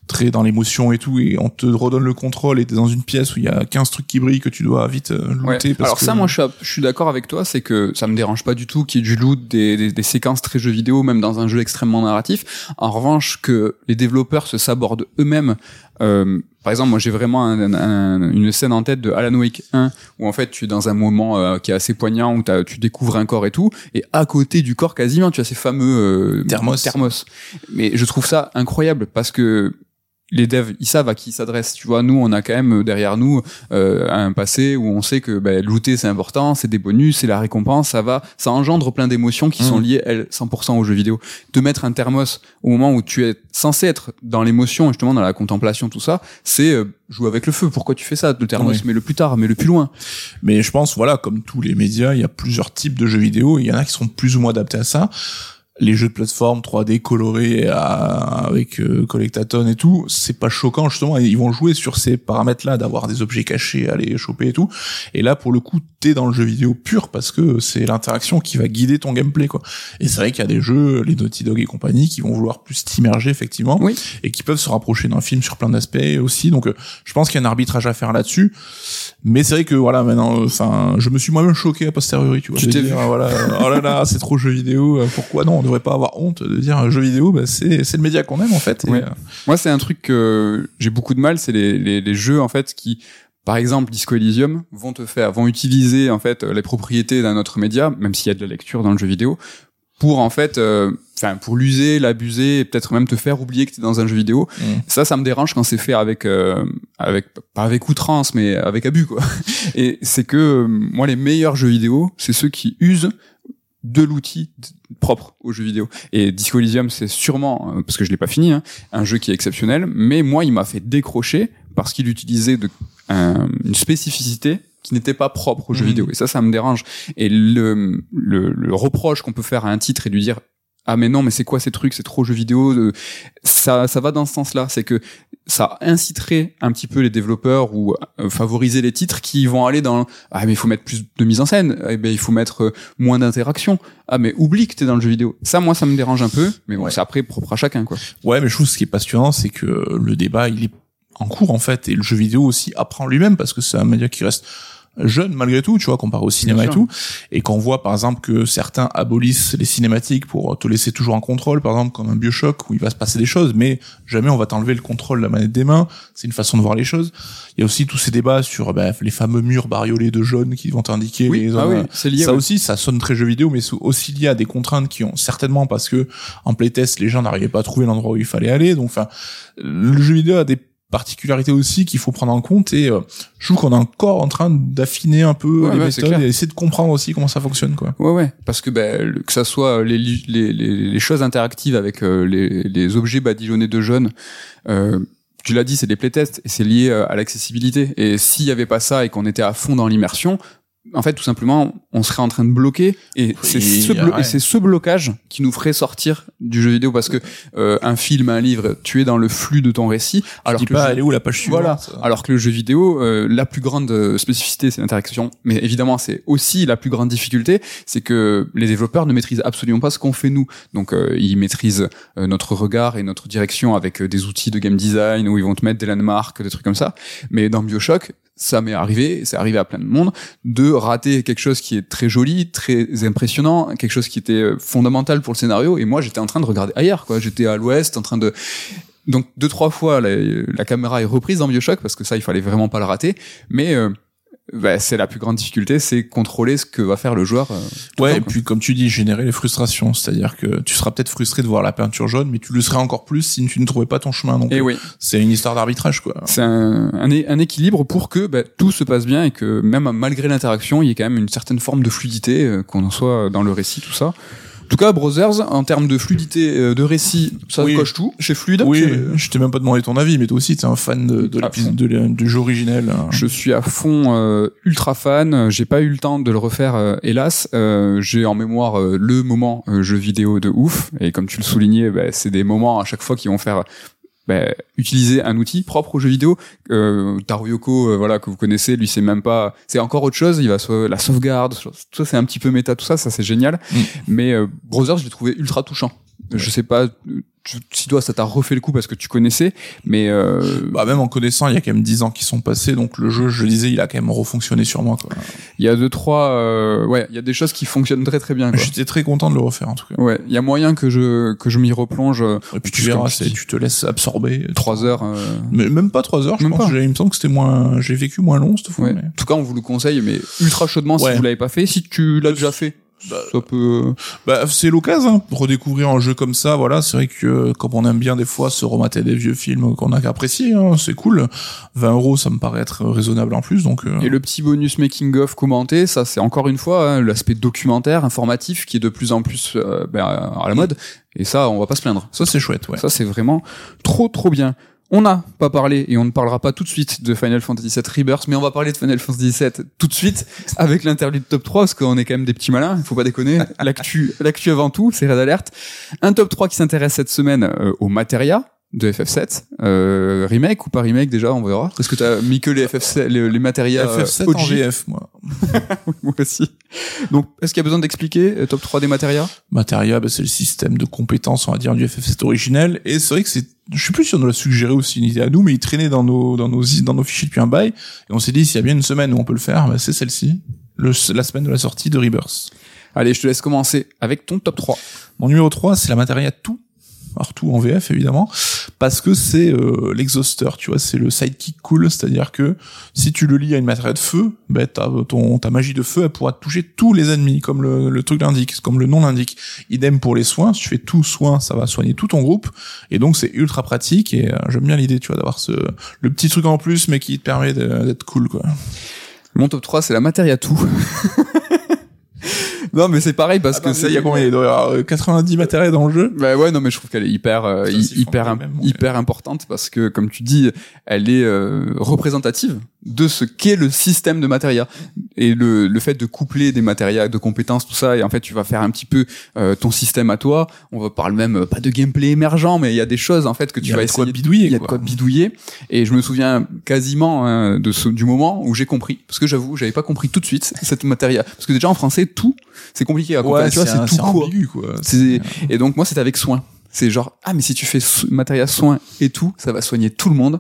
très dans l'émotion et tout, et on te redonne le contrôle et t'es dans une pièce où il y a 15 trucs qui brillent que tu dois vite euh, Ouais. looter. parce Alors que- ça, moi, je suis, d'accord avec toi, c'est que ça me dérange pas du tout qu'il y ait du loot, des, des, des séquences très jeux vidéo, même dans un jeu extrêmement narratif. En revanche, que les développeurs se sabordent eux-mêmes. Euh, par exemple, moi, j'ai vraiment un- un- une scène en tête de Alan Wake 1 où en fait tu es dans un moment euh, qui est assez poignant où tu découvres un corps et tout, et à côté du corps quasiment, tu as ces fameux euh, Thermos. thermos. Mais je trouve ça incroyable parce que les devs, ils savent à qui ils s'adressent. Tu vois, nous, on a quand même derrière nous euh, un passé où on sait que ben, looter c'est important, c'est des bonus, c'est la récompense, ça va, ça engendre plein d'émotions qui Mm. sont liées elles 100% aux jeux vidéo. Te mettre un thermos au moment où tu es censé être dans l'émotion, justement dans la contemplation, tout ça, c'est euh, jouer avec le feu. Pourquoi tu fais ça Le thermos, Oui. mais le plus tard, mais le plus loin. Mais je pense, voilà, comme tous les médias, il y a plusieurs types de jeux vidéo. Il y en a qui sont plus ou moins adaptés à ça. Les jeux de plateforme 3D colorés à- avec euh, collectathon et tout, c'est pas choquant justement. Ils vont jouer sur ces paramètres-là, d'avoir des objets cachés à les choper et tout. Et là, pour le coup, t'es dans le jeu vidéo pur parce que c'est l'interaction qui va guider ton gameplay, quoi. Et c'est vrai qu'il y a des jeux, les Naughty Dog et compagnie, qui vont vouloir plus t'immerger effectivement, Oui. et qui peuvent se rapprocher d'un film sur plein d'aspects aussi. Donc, euh, je pense qu'il y a un arbitrage à faire là-dessus. Mais c'est vrai que voilà, maintenant, euh, enfin, je me suis moi-même choqué a posteriori, tu vois. Tu t'es voilà, oh là là, c'est trop jeu vidéo. euh, Pourquoi non On devrait pas avoir honte de dire euh, jeu vidéo. Bah, c'est c'est le média qu'on aime en fait. et, Ouais. euh, Moi, c'est un truc que j'ai beaucoup de mal, c'est les, les, les jeux en fait qui, par exemple, Disco Elysium, vont te faire, vont utiliser en fait les propriétés d'un autre média, même s'il y a de la lecture dans le jeu vidéo, pour en fait, euh, enfin, pour l'user, l'abuser, et peut-être même te faire oublier que t'es dans un jeu vidéo. Mm. Ça, ça me dérange quand c'est fait avec, euh, avec pas avec outrance, mais avec abus quoi. (laughs) Et c'est que euh, moi, les meilleurs jeux vidéo, c'est ceux qui usent de l'outil propre aux jeux vidéo. Et Disco Elysium, c'est sûrement, euh, parce que je l'ai pas fini, hein, un jeu qui est exceptionnel, mais moi, il m'a fait décrocher parce qu'il utilisait de, un- une spécificité qui n'était pas propre aux jeux Mhm. vidéo. Et ça, ça me dérange. Et le, le, le reproche qu'on peut faire à un titre et lui dire ah mais non mais c'est quoi ces trucs? C'est trop jeux vidéo euh, ça ça va dans ce sens là c'est que ça inciterait un petit peu les développeurs ou euh, favoriser les titres qui vont aller dans ah mais il faut mettre plus de mise en scène. Eh ben il faut mettre euh, moins d'interaction ah mais oublie que t'es dans le jeu vidéo. Ça moi ça me dérange un peu mais bon Ouais. c'est après propre à chacun quoi. Ouais, mais je trouve ce qui est passionnant, c'est que le débat, il est en cours en fait, et le jeu vidéo aussi apprend lui-même parce que c'est un média qui reste jeune malgré tout, tu vois, comparé au cinéma et tout. Et qu'on voit par exemple que certains abolissent les cinématiques pour te laisser toujours en contrôle, par exemple comme un Bioshock où il va se passer des choses, mais jamais on va t'enlever le contrôle de la manette des mains. C'est une façon de voir les choses. Il y a aussi tous ces débats sur bah, les fameux murs bariolés de jaune qui vont t'indiquer oui les ah oui lié ça ouais. aussi, ça sonne très jeu vidéo, mais c'est aussi lié à des contraintes qui ont certainement parce que en playtest, les gens n'arrivaient pas à trouver l'endroit où il fallait aller. Donc, enfin, le jeu vidéo a des particularités aussi qu'il faut prendre en compte et euh, je trouve qu'on est encore en train d'affiner un peu Ouais, les ouais, méthodes et essayer de comprendre aussi comment ça fonctionne, quoi. Ouais, ouais, parce que ben, le- que ça soit les, li- les, les, les choses interactives avec euh, les, les objets badigeonnés de jeunes, euh, tu l'as dit, c'est des playtests et c'est lié euh, à l'accessibilité. Et s'il y avait pas ça et qu'on était à fond dans l'immersion, en fait, tout simplement, on serait en train de bloquer. Et c'est ce, blo- ouais. et c'est ce blocage qui nous ferait sortir du jeu vidéo parce que euh, un film, un livre, tu es dans le flux de ton récit. Alors Je dis que pas jeu- aller où la page suivante. voilà. Alors que le jeu vidéo, euh, la plus grande euh, spécificité, c'est l'interaction. Mais évidemment, c'est aussi la plus grande difficulté, c'est que les développeurs ne maîtrisent absolument pas ce qu'on fait nous. Donc, euh, ils maîtrisent euh, notre regard et notre direction avec euh, des outils de game design où ils vont te mettre des landmarks, des trucs comme ça. Mais dans Bioshock, ça m'est arrivé, c'est arrivé à plein de monde, de rater quelque chose qui est très joli, très impressionnant, quelque chose qui était euh, fondamental pour le scénario, et moi j'étais en train de regarder ailleurs, quoi. J'étais à l'ouest, en train de donc deux trois fois la, caméra est reprise dans Bioshock parce que ça il fallait vraiment pas le rater, mais euh, bah, c'est la plus grande difficulté, c'est contrôler ce que va faire le joueur. Euh, ouais, et puis comme tu dis, générer les frustrations, c'est-à-dire que tu seras peut-être frustré de voir la peinture jaune, mais tu le serais encore plus si tu ne trouvais pas ton chemin. Donc, et eh oui. c'est une histoire d'arbitrage, quoi. C'est un, un, un, équilibre pour que bah, tout se passe bien et que même malgré l'interaction, il y ait quand même une certaine forme de fluidité, euh, qu'on en soit dans le récit, tout ça. En tout cas, Brothers, en termes de fluidité euh, de récit, ça coche tout. Chez Fluide. Oui, je t'ai même pas demandé ton avis, mais toi aussi, t'es un fan de, de, du jeu originel. Hein. Je suis à fond euh, ultra fan. J'ai pas eu le temps de le refaire, euh, hélas. J'ai en mémoire le moment jeu vidéo de ouf. Et comme tu le soulignais, bah, c'est des moments à chaque fois qui vont faire bah, utiliser un outil propre au jeu vidéo. Euh, Taro Yoko, euh, voilà, que vous connaissez, lui c'est même pas, c'est encore autre chose. Il va soit la sauvegarde, tout ça c'est un petit peu méta, tout ça, ça c'est génial. Mm. Mais euh, Brothers, je l'ai trouvé ultra touchant. Je sais pas si toi ça t'a refait le coup parce que tu connaissais, mais euh... bah même en connaissant, il y a quand même dix ans qui sont passés, donc le jeu, je disais, il a quand même refonctionné sur moi. Quoi. Il y a deux trois, euh... ouais, il y a des choses qui fonctionnent très très bien. J'étais très content de le refaire en tout cas. Ouais, il y a moyen que je que je m'y replonge. Euh, Et puis tu verras, tu, tu te laisses absorber. Trois heures. Euh... Mais même pas trois heures. Je pense. Il me semble que c'était moins, j'ai vécu moins long cette fois. Ouais. En tout cas, on vous le conseille, mais ultra chaudement si vous l'avez pas fait. Si tu l'as déjà fait bah, ça peut... Euh, bah, c'est l'occasion hein, pour redécouvrir un jeu comme ça. Voilà, c'est vrai que comme on aime bien des fois se remater des vieux films qu'on a qu'apprécier, hein, c'est cool. 20 euros, ça me paraît être raisonnable en plus. Donc euh. et le petit bonus making of commenté, ça c'est encore une fois hein, l'aspect documentaire, informatif, qui est de plus en plus euh, ben, à la mode. Et ça, on va pas se plaindre. Ça c'est chouette. Ouais. Ça c'est vraiment trop trop bien. On n'a pas parlé et on ne parlera pas tout de suite de Final Fantasy VII Rebirth, mais on va parler de Final Fantasy VII tout de suite avec l'interlude top 3 parce qu'on est quand même des petits malins, il faut pas déconner. (laughs) L'actu, l'actu avant tout, c'est Red Alert. Un top 3 qui s'intéresse cette semaine euh, au Materia de FF7 euh, remake ou pas remake déjà on verra. Est-ce que t'as mis que les FF7 les, les matérias FF7 en GF moi. (laughs) Moi aussi. Donc est-ce qu'il y a besoin d'expliquer euh, top 3 des matérias? Materia bah, c'est le système de compétences on va dire du FF7 originel. Et c'est vrai que c'est je sais plus si on nous l'a suggéré aussi une idée à nous mais il traînait dans nos dans nos dans nos fichiers depuis un bail. Et on s'est dit s'il y a bien une semaine où on peut le faire bah, c'est celle-ci. Le, la semaine de la sortie de Rebirth. Allez je te laisse commencer avec ton top 3 mon numéro 3 c'est la Materia tout partout en VF évidemment, parce que c'est euh, l'exhausteur, tu vois, c'est le sidekick cool, c'est-à-dire que si tu le lis à une matérielle de feu, ben ton ta magie de feu, elle pourra toucher tous les ennemis, comme le, le truc l'indique, comme le nom l'indique. Idem pour les soins, si tu fais tout soin, ça va soigner tout ton groupe, et donc c'est ultra pratique, et euh, j'aime bien l'idée, tu vois, d'avoir ce le petit truc en plus, mais qui te permet d'être cool, quoi. Mon top 3, c'est la matière à tout. (laughs) non mais c'est pareil parce que ça il y a combien il doit y avoir 90 matériels dans le jeu? Bah ouais non mais je trouve qu'elle est hyper euh, hyper hyper importante parce que comme tu dis elle est euh, représentative de ce qu'est le système de matériel et le, le fait de coupler des matériels de compétences tout ça et en fait tu vas faire un petit peu euh, ton système à toi on va parler même pas de gameplay émergent mais il y a des choses en fait que tu vas essayer de bidouiller il y a de quoi bidouiller et je me souviens quasiment hein, de ce du moment où j'ai compris parce que j'avoue j'avais pas compris tout de suite (laughs) cette matériel parce que déjà en français tout c'est compliqué à comprendre. Ouais, tu vois, c'est tout court. Ambigu, quoi. Et donc moi, c'était avec soin. C'est genre ah mais si tu fais matériel soin et tout, ça va soigner tout le monde.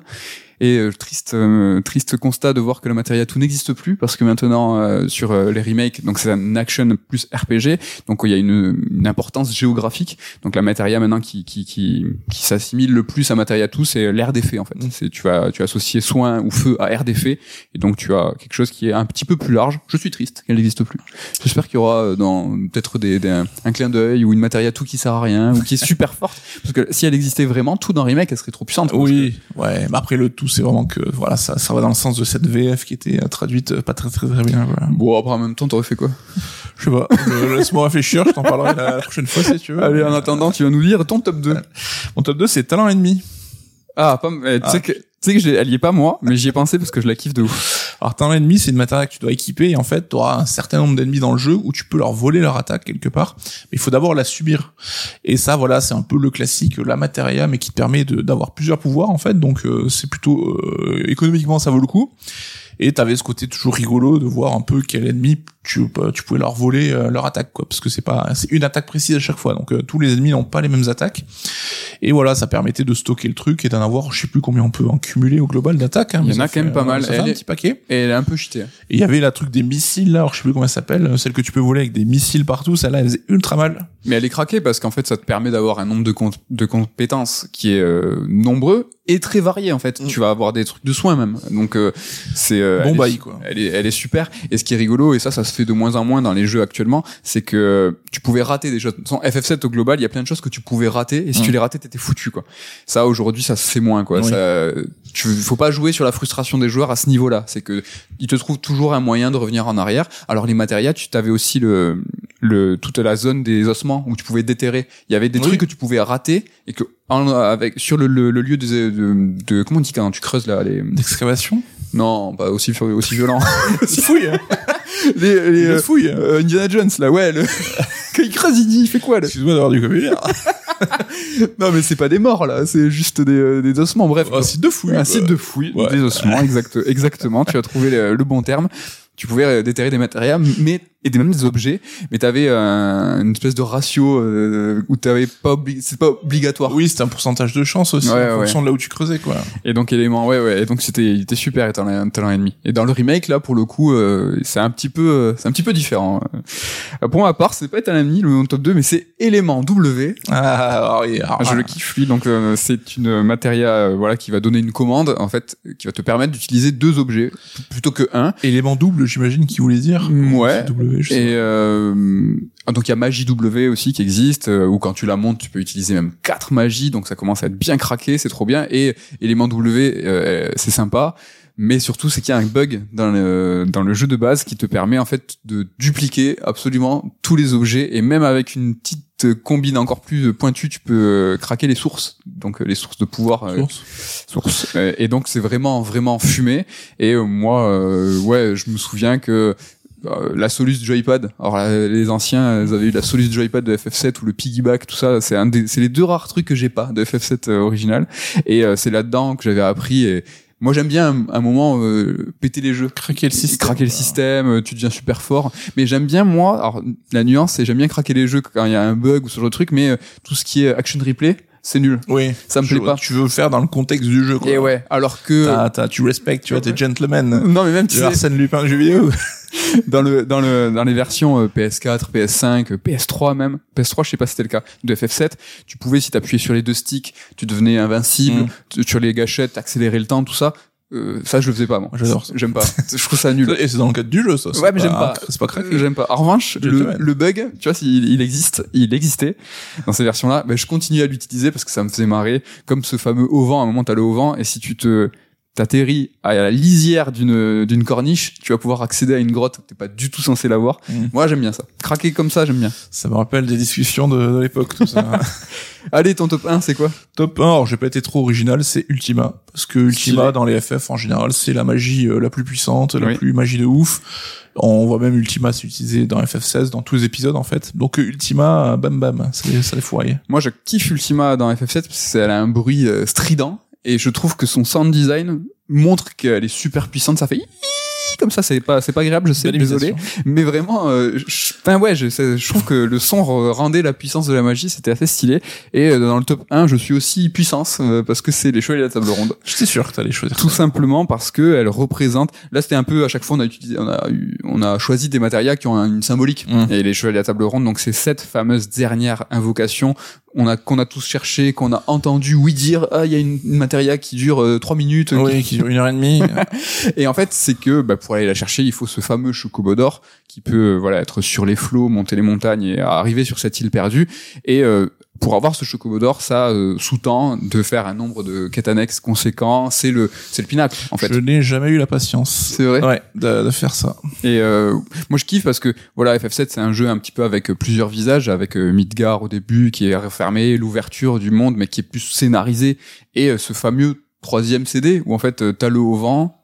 Et euh, triste, euh, triste constat de voir que le matériel tout n'existe plus parce que maintenant euh, sur les remakes, donc c'est un action plus RPG, donc il y a une, une importance géographique. Donc la matériel maintenant qui qui qui, qui s'assimile le plus à matériel tout, c'est l'air d'effet en fait. Mm. C'est tu vas tu associer soin ou feu à air d'effet et donc tu as quelque chose qui est un petit peu plus large. Je suis triste qu'elle n'existe plus. J'espère qu'il y aura dans peut-être des, des, un clin d'œil ou une matériel tout qui sert à rien ou qui est super forte parce que si elle existait vraiment tout dans remake, elle serait trop puissante. Oui, ouais, mais après le tout c'est vraiment que voilà ça ça va dans le sens de cette VF qui était traduite pas très très très bien voilà. bon après en même temps t'aurais fait quoi? Je sais pas laisse-moi réfléchir je t'en parlerai la, prochaine fois si tu veux allez en attendant tu vas nous dire ton top 2 mon top 2 c'est talent ennemi ah pas tu sais ah. que tu sais que elle y est pas moi, mais j'y ai pensé parce que je la kiffe de ouf. Alors talent ennemi, c'est une matériel que tu dois équiper et en fait, tu auras un certain nombre d'ennemis dans le jeu où tu peux leur voler leur attaque quelque part, mais il faut d'abord la subir. Et ça, voilà, c'est un peu le classique, la matéria, mais qui te permet d'avoir plusieurs pouvoirs en fait, donc euh, c'est plutôt euh, économiquement ça vaut le coup. Et t'avais ce côté toujours rigolo de voir un peu quel ennemi tu, tu pouvais leur voler euh, leur attaque, quoi, parce que c'est pas, c'est une attaque précise à chaque fois. Donc euh, tous les ennemis n'ont pas les mêmes attaques. Et voilà, ça permettait de stocker le truc et d'en avoir, je sais plus combien on peut en cumuler au global d'attaques. Hein, Il y en a quand même pas euh, mal. Ça fait un petit paquet. Et elle est un peu cheatée. Et il y avait la truc des missiles là, alors je sais plus comment elle s'appelle, euh, celle que tu peux voler avec des missiles partout, celle-là elle faisait ultra mal. Mais elle est craquée parce qu'en fait, ça te permet d'avoir un nombre de, de compétences qui est euh, nombreux et très varié en fait. Mm. Tu vas avoir des trucs de soins même. Donc euh, c'est euh, Bon est- bail, quoi. Elle est, elle est super. Et ce qui est rigolo et ça, ça se fait de moins en moins dans les jeux actuellement, c'est que tu pouvais rater des choses. Sans FF7 au global, il y a plein de choses que tu pouvais rater et si Mm. tu les ratais, t'étais foutu quoi. Ça aujourd'hui, ça se fait moins quoi. Oui. Ça, tu faut pas jouer sur la frustration des joueurs à ce niveau-là. C'est que ils te trouvent toujours un moyen de revenir en arrière. Alors les matérias, tu t'avais aussi le le toute la zone des ossements où tu pouvais déterrer. Il y avait des Oui. trucs que tu pouvais rater et que en- avec sur le, le, le lieu de, de, de comment on dit quand tu creuses là les D'excavation. non pas aussi aussi violent (laughs) Il fouille. (laughs) les, les euh, fouille. hein. euh, Indiana Jones là ouais le... (laughs) quand il creuse il dit il fait quoi là Excuse-moi d'avoir du vocabulaire. non mais c'est pas des morts là c'est juste des, euh, des ossements bref Un site de fouille. un site de fouille Ouais. des ossements exact, exactement tu as trouvé le, le bon terme tu pouvais euh, déterrer des matériaux mais et des même des objets mais t'avais euh, une espèce de ratio euh, où t'avais pas c'est pas obligatoire Oui, c'était un pourcentage de chance aussi, Ouais, en fonction de là où tu creusais, quoi. Et donc élément, ouais, ouais. Et donc c'était, il était super étant un talent ennemi. Et dans le remake là, pour le coup, euh, c'est un petit peu, euh, c'est un petit peu différent. Euh, Pour ma part, c'est pas étant ennemi le top 2, mais c'est élément W. Ah, oui. Je le kiffe lui. Donc euh, c'est une matéria, voilà, qui va donner une commande en fait, qui va te permettre d'utiliser deux objets plutôt que un. Élément double, j'imagine qu'il voulait dire. Ouais. W, je sais Et euh, ah, donc il y a magie W aussi qui existe, euh, où quand tu la montes, tu peux utiliser même quatre magies, donc ça commence à être bien craqué, c'est trop bien. Et élément W, euh, c'est sympa, mais surtout c'est qu'il y a un bug dans le dans le jeu de base qui te permet en fait de dupliquer absolument tous les objets et même avec une petite combine encore plus pointue, tu peux euh, craquer les sources, donc euh, les sources de pouvoir. pas. euh, Source. source. Euh, Et donc c'est vraiment vraiment fumé. Et euh, moi, euh, ouais, je me souviens que euh, la Solus Joypad. Alors la- les anciens, ils avaient eu la Solus Joypad de FF7 ou le piggyback, tout ça. C'est un des, c'est les deux rares trucs que j'ai pas de FF7 euh, original. Et euh, c'est là-dedans que j'avais appris. Et moi j'aime bien un, un moment euh, péter les jeux. Craquer le système. Craquer le système, euh, tu deviens super fort. Mais j'aime bien moi, alors la nuance c'est j'aime bien craquer les jeux quand il y a un bug ou ce genre de truc, mais euh, tout ce qui est action replay, c'est nul. Oui. Ça me plaît pas. Tu veux le faire dans le contexte du jeu, quoi. Et ouais, alors que T'as, t'as- tu respectes, tu vois, t'es gentleman. non mais même tu Arsène Lupin du jeu vidéo. (laughs) dans le dans le dans les versions euh, PS4, PS5, euh, PS3 même, PS3 je sais pas si c'était le cas de FF7, tu pouvais si t'appuyais sur les deux sticks, tu devenais invincible, Mm. tu- sur les gâchettes, accélérer le temps, tout ça. Euh, ça je le faisais pas moi. J'adore ça. J'aime pas. (laughs) je trouve ça nul. Et c'est dans le cadre du jeu, ça. Ouais, mais j'aime pas. C'est pas craqué. J'aime pas. En revanche, le, bug, tu vois, s'il il existe, il existait dans ces versions-là, ben, je continue à l'utiliser parce que ça me faisait marrer. Comme ce fameux auvent, à un moment t'as le auvent, et si tu te t'atterris à la lisière d'une d'une corniche, tu vas pouvoir accéder à une grotte que t'es pas du tout censé l'avoir. Mm. Moi, j'aime bien ça. Craquer comme ça, j'aime bien. Ça me rappelle des discussions de, de l'époque, tout ça. (laughs) Allez, ton top 1, c'est quoi? Top 1, alors j'ai pas été trop original, c'est Ultima. Parce que Ultima, Stylé. dans les FF en général, c'est la magie euh, la plus puissante, la Oui. plus magie de ouf. On voit même Ultima s'utiliser dans FF16, dans tous les épisodes en fait. Donc euh, Ultima, euh, bam bam, ça les, ça les fourraille. Moi, je kiffe Ultima dans FF7 parce qu'elle a un bruit euh, strident et je trouve que son sound design montre qu'elle est super puissante. Ça fait comme ça, c'est pas c'est pas agréable, je sais, désolé. Mais vraiment, euh, je, enfin ouais, je, je trouve que le son re- rendait la puissance de la magie, c'était assez stylé. Et euh, dans le top 1, je suis aussi puissance euh, parce que c'est les chevaliers de la table ronde. J'étais sûr que t'allais choisir Tout ça. simplement parce que elle représente. Là, c'était un peu à chaque fois on a utilisé, on a eu, on a choisi des matérias qui ont un- une symbolique. Mm. Et les chevaliers à table ronde, donc c'est cette fameuse dernière invocation on a qu'on a tous cherché, qu'on a entendu oui dire ah il y a une, une matéria qui dure euh, trois minutes. Oui, qui dure une heure et demie. (laughs) Et en fait, c'est que bah, pour aller la chercher, il faut ce fameux chocobo d'or qui peut euh, voilà être sur les flots, monter les montagnes et arriver sur cette île perdue. Et euh, pour avoir ce chocobo d'or, ça euh, sous-tend de faire un nombre de quêtes annexes conséquents. C'est le c'est le pinacle en fait. Je n'ai jamais eu la patience. C'est vrai. Ouais, de, de faire ça. Et euh, moi je kiffe parce que voilà FF7 c'est un jeu un petit peu avec euh, plusieurs visages, avec euh, Midgar au début qui est refermé, l'ouverture du monde mais qui est plus scénarisé et euh, ce fameux troisième CD où en fait t'as le haut vent.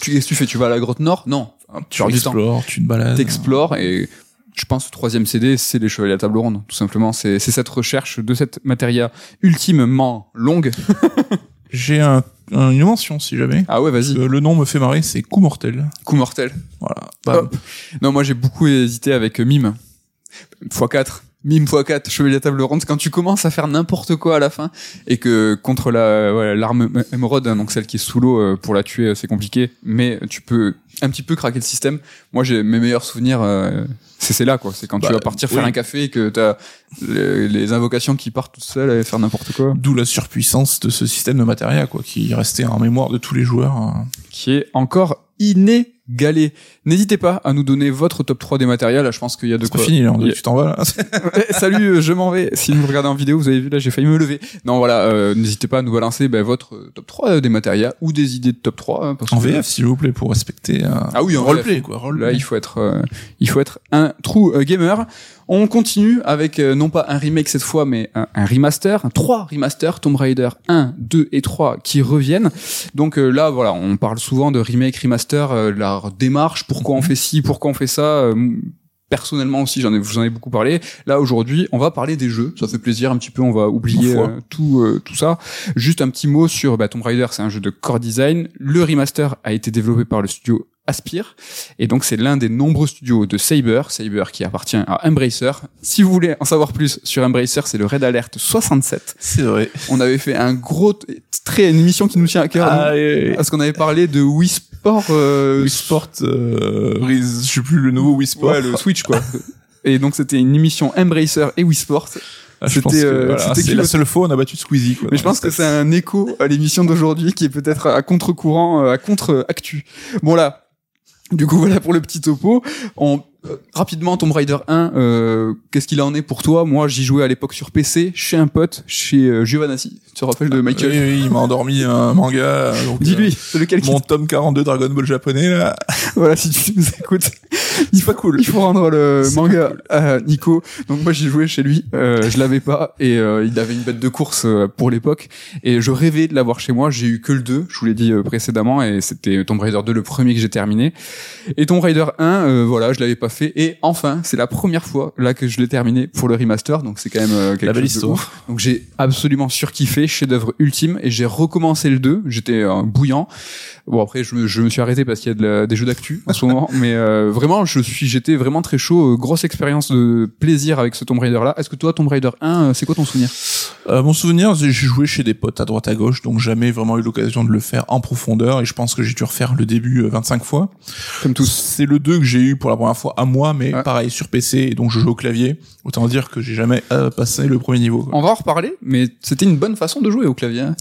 Tu qu'est-ce que tu fais? Tu vas à la grotte nord? Non. Tu du temps. explores, tu te balades. T'explores et je pense le troisième CD c'est les Chevaliers à table ronde tout simplement. C'est cette recherche de cette matéria ultimement longue. (laughs) J'ai un, un- une mention si jamais. Ah ouais, vas-y. Euh, le nom me fait marrer, c'est Coup mortel. Coup mortel. Voilà. Hop. Non, moi j'ai beaucoup hésité avec euh, Mime. x4. Mime x4, chevalier à table ronde. Quand tu commences à faire n'importe quoi à la fin et que contre la voilà, l'arme émeraude, hein, donc celle qui est sous l'eau, euh, pour la tuer c'est compliqué, mais tu peux un petit peu craquer le système. Moi j'ai mes meilleurs souvenirs, euh, c'est c'est là quoi. C'est quand Bah, tu vas partir faire oui. un café et que t'as les, les invocations qui partent toutes seules et faire n'importe quoi. D'où la surpuissance de ce système de matériel, quoi, qui restait en mémoire de tous les joueurs. hein. qui est encore inégalé. N'hésitez pas à nous donner votre top 3 des matériels. Là, je pense qu'il y a de C'est quoi. fini, là, tu t'en vas là. (laughs) Eh, Salut, euh, je m'en vais. Si vous regardez en vidéo, vous avez vu là, j'ai failli me lever. Non, voilà, euh, n'hésitez pas à nous balancer ben, votre euh, top 3 des matériels ou des idées de top 3. hein, parce en que- VF, s'il vous plaît, pour respecter un Ah oui, en roleplay, quoi. Là, il faut être, euh, il faut être un true euh, gamer. On continue avec euh, non pas un remake cette fois, mais un, un remaster, un trois remasters, Tomb Raider 1, 2 et 3 qui reviennent. Donc euh, là, voilà, on parle souvent de remake, remaster, euh, leur démarche, pourquoi on fait ci, pourquoi on fait ça. euh, Personnellement aussi, j'en ai, je vous en ai beaucoup parlé. Là aujourd'hui, on va parler des jeux. Ça fait plaisir un petit peu. On va oublier euh, tout, euh, tout ça. Juste un petit mot sur bah, Tomb Raider. C'est un jeu de core design. Le remaster a été développé par le studio Aspire. Et donc c'est l'un des nombreux studios de Saber, Saber qui appartient à Embracer. Si vous voulez en savoir plus sur Embracer, c'est le Red Alert 67. C'est vrai. On avait fait un gros très une émission qui nous tient à cœur Ah, et- parce qu'on avait parlé de Wii Sport euh, Wii Sport, euh, je sais plus le nouveau Wii Sport. ouais, le Switch quoi. (laughs) Et donc c'était une émission Embracer et Wii Sport. Ah, c'était, euh, voilà, c'était la le- seule fois où on a battu Squeezie. Quoi, Mais je pense que c'est un écho à l'émission d'aujourd'hui qui est peut-être à contre-courant, euh, à contre-actu. Bon là, du coup (laughs) voilà pour le petit topo. On euh, rapidement Tomb Raider 1, euh, qu'est-ce qu'il en est pour toi? Moi, j'y jouais à l'époque sur PC chez un pote, chez euh, Giovanassi. Tu te rappelles de Michael? Oui, oui, il m'a endormi un manga. (laughs) donc, Dis-lui, c'est lequel euh, Mon tome 42 Dragon Ball japonais, là. (laughs) voilà si tu nous écoutes. Il faut cool. Il faut rendre le manga cool. à Nico. Donc moi j'ai joué chez lui, euh, je l'avais pas et euh, il avait une bête de course euh, pour l'époque et je rêvais de l'avoir chez moi. J'ai eu que le 2, je vous l'ai dit euh, précédemment et c'était Tomb Raider 2 le premier que j'ai terminé. Et Tomb Raider 1, euh, voilà, je l'avais pas fait et enfin c'est la première fois là que je l'ai terminé pour le remaster. Donc c'est quand même euh, quelque La belle chose de histoire. ouf. Donc j'ai absolument surkiffé, chef-d'œuvre ultime, et j'ai recommencé le 2. J'étais euh, bouillant. Bon après je me, je me suis arrêté parce qu'il y a de la- des jeux d'actu en ce (laughs) moment, mais euh, vraiment je suis j'étais vraiment très chaud. Euh, grosse expérience de plaisir avec ce Tomb Raider là. Est-ce que toi Tomb Raider 1, euh, c'est quoi ton souvenir? Euh, mon souvenir, j'ai joué chez des potes à droite à gauche, donc jamais vraiment eu l'occasion de le faire en profondeur, et je pense que j'ai dû refaire le début euh, 25 fois. Comme tous. C'est le 2 que j'ai eu pour la première fois à moi, mais Ouais. pareil, sur PC, et donc je joue au clavier. Autant dire que j'ai jamais euh, passé le premier niveau. quoi. On va en reparler, mais c'était une bonne façon de jouer au clavier. hein.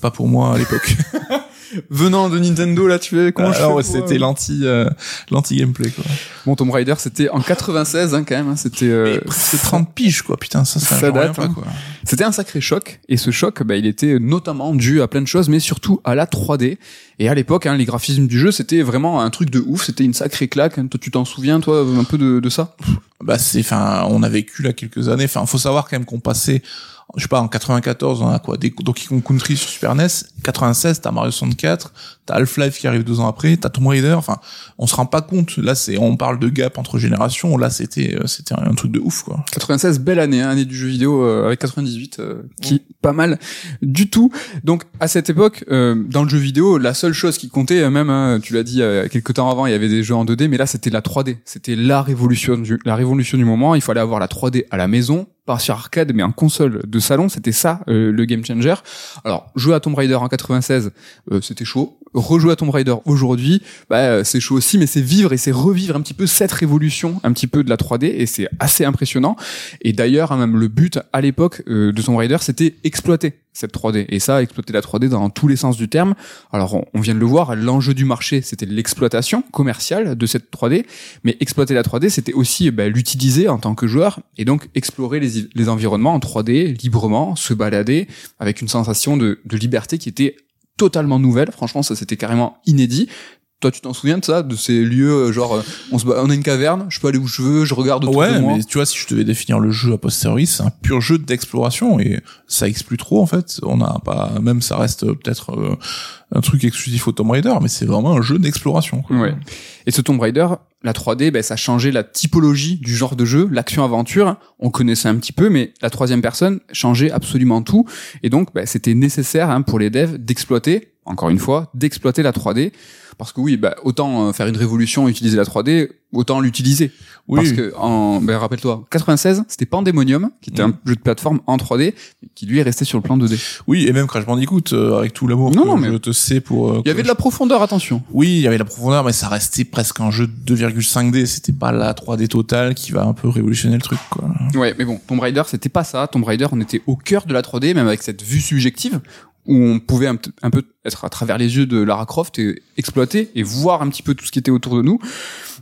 Pas pour moi à l'époque. (laughs) Venant de Nintendo là, tu es comment je Alors fais ouais, pour, c'était euh, l'anti euh, l'anti gameplay quoi. Bon Tomb Raider c'était en 96 hein, quand même. hein, C'était euh, C'est 30 piges quoi, putain ça ça, Ça date, pas hein. quoi. C'était un sacré choc, et ce choc, bah, il était notamment dû à plein de choses, mais surtout à la 3D. Et à l'époque, hein, les graphismes du jeu, c'était vraiment un truc de ouf, c'était une sacrée claque. Toi, tu t'en souviens, toi, un peu de, de ça? Bah c'est enfin on a vécu là quelques années. Enfin faut savoir quand même qu'on passait je sais pas en 94 on a quoi des Donkey Kong Country sur Super NES, 96 t'as Mario 64, t'as Half-Life qui arrive deux ans après, t'as Tomb Raider. Enfin on se rend pas compte. Là c'est on parle de gap entre générations. Là c'était euh, c'était un truc de ouf quoi. 96, belle année, hein, année du jeu vidéo euh, avec 98, euh, qui pas mal du tout. Donc à cette époque, euh, dans le jeu vidéo, la seule chose qui comptait, euh, même, hein, tu l'as dit, euh, quelques temps avant, il y avait des jeux en 2D, mais là c'était la 3D. C'était la révolution du, la révolution du moment. Il fallait avoir la 3D à la maison, pas sur arcade, mais en console de salon. C'était ça euh, le game changer. Alors jouer à Tomb Raider en 96, euh, c'était chaud. Rejouer à Tomb Raider aujourd'hui, bah, euh, c'est chaud aussi, mais c'est vivre et c'est revivre un petit peu cette révolution, un petit peu de la 3D, et c'est assez impressionnant. Et d'ailleurs, hein, même le but à l'époque euh, de Tomb Raider, c'était exploiter cette 3D. Et ça, exploiter la 3D dans tous les sens du terme. Alors, on, on vient de le voir, l'enjeu du marché, c'était l'exploitation commerciale de cette 3D. Mais exploiter la 3D, c'était aussi bah, l'utiliser en tant que joueur et donc explorer les, les environnements en 3D librement, se balader avec une sensation de, de liberté qui était totalement nouvelle. Franchement, ça c'était carrément inédit Toi, tu t'en souviens de ça, de ces lieux euh, genre euh, on se bat- on a une caverne, je peux aller où je veux, je regarde autour Ouais, de moi. mais tu vois, si je devais définir le jeu a posteriori, c'est un pur jeu d'exploration et ça exclut trop en fait. On a pas, même ça reste euh, peut-être euh, un truc exclusif au Tomb Raider, mais c'est vraiment un jeu d'exploration. quoi. Ouais. Et ce Tomb Raider, la 3D, ben, ça a changé la typologie du genre de jeu, l'action-aventure. On connaissait un petit peu, mais la troisième personne changeait absolument tout. Et donc, ben, c'était nécessaire hein, pour les devs d'exploiter, encore une fois, d'exploiter la 3D. Parce que oui, ben, autant euh, faire une révolution, utiliser la 3D, autant l'utiliser. Oui, Parce que, en, ben, rappelle-toi, 96, c'était Pandemonium, qui était Mhm. un jeu de plateforme en 3D, qui lui est resté sur le plan 2D. oui, et même Crash Bandicoot, euh, avec tout l'amour Non, que non, mais- je te sais pour. euh, Il y avait de la profondeur, attention. Oui, il y avait la profondeur, mais ça restait presque un jeu de 2,5D. C'était pas la 3D totale qui va un peu révolutionner le truc, quoi. Ouais, mais bon, Tomb Raider, c'était pas ça. Tomb Raider, on était au cœur de la 3D, même avec cette vue subjective, où on pouvait un, peu être à travers les yeux de Lara Croft et exploiter et voir un petit peu tout ce qui était autour de nous.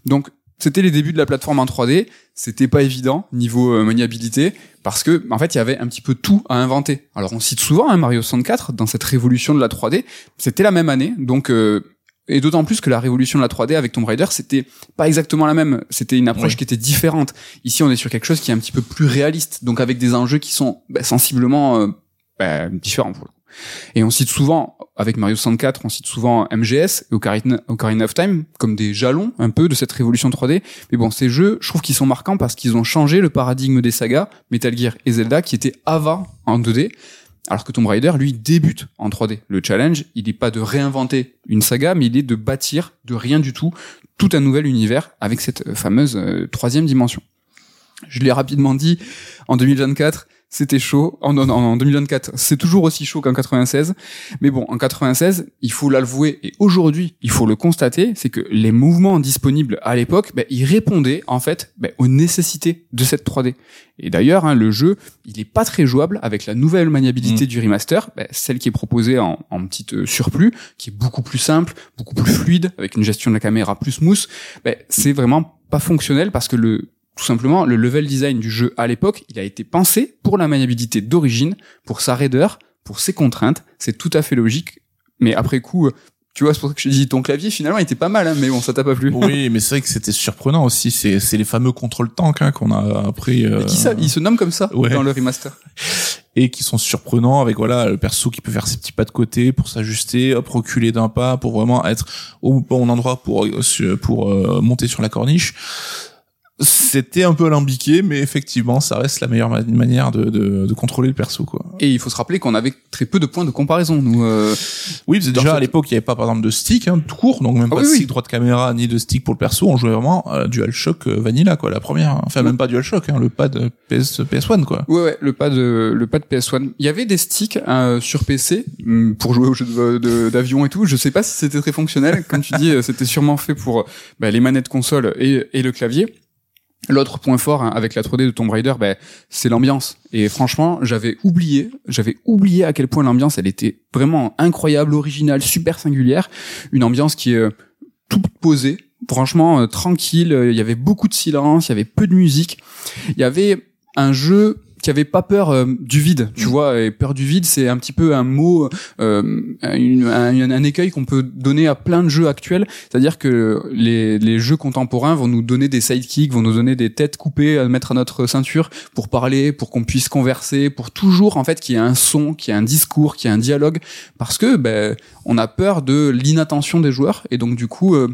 Donc, c'était les débuts de la plateforme en 3D. C'était pas évident niveau euh, maniabilité parce que en fait il y avait un petit peu tout à inventer. Alors on cite souvent hein, Mario 64 dans cette révolution de la 3D. C'était la même année, donc euh, et d'autant plus que la révolution de la 3D avec Tomb Raider, c'était pas exactement la même. C'était une approche Oui. qui était différente. Ici, on est sur quelque chose qui est un petit peu plus réaliste, donc avec des enjeux qui sont bah, sensiblement euh, bah, différents pour le coup. Et on cite souvent, avec Mario 64, on cite souvent MGS et Ocarina, of Time comme des jalons un peu de cette révolution 3D. Mais bon, ces jeux, je trouve qu'ils sont marquants parce qu'ils ont changé le paradigme des sagas, Metal Gear et Zelda, qui étaient avant en 2D. Alors que Tomb Raider, lui, débute en 3D. Le challenge, il n'est pas de réinventer une saga, mais il est de bâtir de rien du tout tout un nouvel univers avec cette euh, fameuse euh, troisième dimension. Je l'ai rapidement dit, en 2024, c'était chaud. En, en, en 2024, c'est toujours aussi chaud qu'en 96. Mais bon, en 96, il faut l'avouer, et aujourd'hui, il faut le constater, c'est que les mouvements disponibles à l'époque, ben, ils répondaient en fait ben, aux nécessités de cette 3D. Et d'ailleurs, hein, le jeu, il est pas très jouable avec la nouvelle maniabilité du remaster, ben, celle qui est proposée en, en petite euh, surplus, qui est beaucoup plus simple, beaucoup plus fluide, avec une gestion de la caméra plus smooth. Ben, c'est vraiment pas fonctionnel parce que le tout simplement, le level design du jeu à l'époque, il a été pensé pour la maniabilité d'origine, pour sa raideur, pour ses contraintes. C'est tout à fait logique. Mais après coup, euh, tu vois, c'est pour ça que je dis, ton clavier, finalement, il était pas mal, hein, mais bon, ça t'a pas plu. Oui, mais c'est vrai que c'était surprenant aussi. C'est, c'est les fameux contrôle tank hein, qu'on a appris. euh, Mais qui ça? Il se nomme comme ça Ouais. dans le remaster. (laughs) et qui sont surprenants avec voilà le perso qui peut faire ses petits pas de côté pour s'ajuster, hop reculer d'un pas pour vraiment être au bon endroit pour euh, pour euh, monter sur la corniche. C'était un peu alambiqué, mais effectivement, ça reste la meilleure ma- manière de, de, de contrôler le perso, quoi. Et il faut se rappeler qu'on avait très peu de points de comparaison, nous. euh, Oui, parce que déjà à l'époque, il n'y avait pas par exemple de stick, hein, tout court, donc même Ah pas oui, de oui. stick droite caméra ni de stick pour le perso. On jouait vraiment à DualShock euh, Vanilla, quoi, la première. Enfin, Oui. même pas DualShock, hein, le pad euh, PS PS1, quoi. Ouais, ouais, le pad, euh, le pad PS1. Il y avait des sticks euh, sur PC hum, pour jouer aux jeux de- de- d'avion et tout. Je sais pas si c'était très fonctionnel. Comme tu dis, euh, c'était sûrement fait pour euh, bah, les manettes console et, et le clavier. L'autre point fort hein, avec la 3D de Tomb Raider, bah, c'est l'ambiance. Et franchement, j'avais oublié, j'avais oublié à quel point l'ambiance, elle était vraiment incroyable, originale, super singulière. Une ambiance qui est euh, toute posée, franchement euh, tranquille. Il y avait beaucoup de silence, il y avait peu de musique. Il y avait un jeu qui avait pas peur euh, du vide, tu vois. Et peur du vide, c'est un petit peu un mot, euh, une- un, un écueil qu'on peut donner à plein de jeux actuels. C'est-à-dire que les, les jeux contemporains vont nous donner des sidekicks, vont nous donner des têtes coupées à mettre à notre ceinture pour parler, pour qu'on puisse converser, pour toujours en fait qu'il y ait un son, qu'il y ait un discours, qu'il y ait un dialogue, parce que ben on a peur de l'inattention des joueurs et donc du coup. euh,